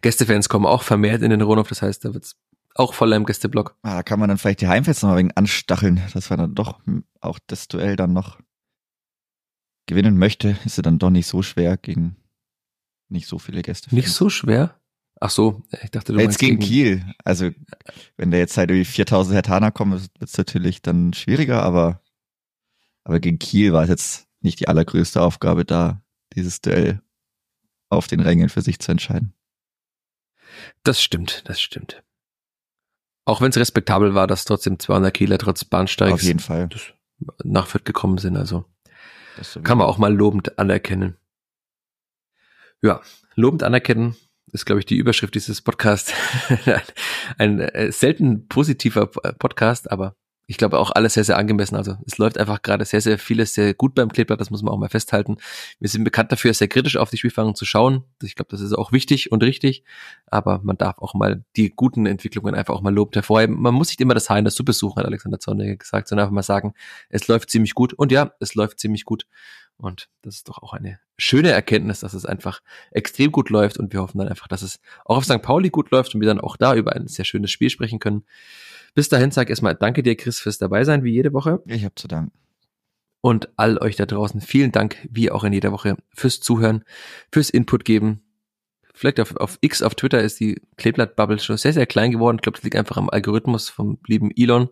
Gästefans kommen auch vermehrt in den Rundhof, das heißt, da wird's auch voller im Gästeblock. Ah, da kann man dann vielleicht die Heimfans noch mal wegen anstacheln, dass man dann doch auch das Duell dann noch gewinnen möchte. Ist ja dann doch nicht so schwer gegen nicht so viele Gäste. Nicht so schwer? Ach so, ich dachte, du Jetzt gegen, gegen Kiel. Also, wenn da jetzt halt irgendwie 4000 Hertaner kommen, wird es natürlich dann schwieriger, aber, aber gegen Kiel war es jetzt nicht die allergrößte Aufgabe, da dieses Duell auf den Rängen für sich zu entscheiden. Das stimmt, das stimmt. Auch wenn es respektabel war, dass trotzdem 200 Kieler trotz Bahnsteigs auf jeden Fall nach Fürth gekommen sind, also kann man auch mal lobend anerkennen. Ja, lobend anerkennen ist, glaube ich, die Überschrift dieses Podcasts. ein, (laughs) ein äh, selten positiver Podcast, aber ich glaube auch alles sehr, sehr angemessen. Also es läuft einfach gerade sehr, sehr vieles sehr gut beim Kleeblatt, das muss man auch mal festhalten. Wir sind bekannt dafür, sehr kritisch auf die Spielfang zu schauen. Ich glaube, das ist auch wichtig und richtig, aber man darf auch mal die guten Entwicklungen einfach auch mal lobend hervorheben. Man muss nicht immer das Haar in der Suppe suchen, hat Alexander Zornig gesagt, sondern einfach mal sagen, es läuft ziemlich gut. Und ja, es läuft ziemlich gut. Und das ist doch auch eine schöne Erkenntnis, dass es einfach extrem gut läuft und wir hoffen dann einfach, dass es auch auf St. Pauli gut läuft und wir dann auch da über ein sehr schönes Spiel sprechen können. Bis dahin sage ich erstmal danke dir, Chris, fürs dabei sein, wie jede Woche. Ich habe zu danken. Und all euch da draußen vielen Dank, wie auch in jeder Woche, fürs Zuhören, fürs Input geben. Vielleicht auf, auf X, auf Twitter ist die Kleeblatt-Bubble schon sehr, sehr klein geworden. Ich glaube, das liegt einfach am Algorithmus vom lieben Elon.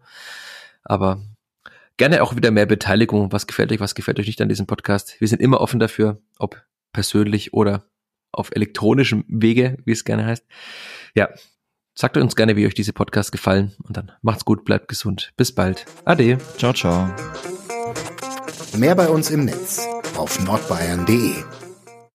Aber gerne auch wieder mehr Beteiligung. Was gefällt euch, was gefällt euch nicht an diesem Podcast? Wir sind immer offen dafür, ob persönlich oder auf elektronischem Wege, wie es gerne heißt. Ja, Sagt uns gerne, wie euch diese Podcasts gefallen und dann macht's gut, bleibt gesund. Bis bald. Ade. Ciao, ciao. Mehr bei uns im Netz auf nordbayern.de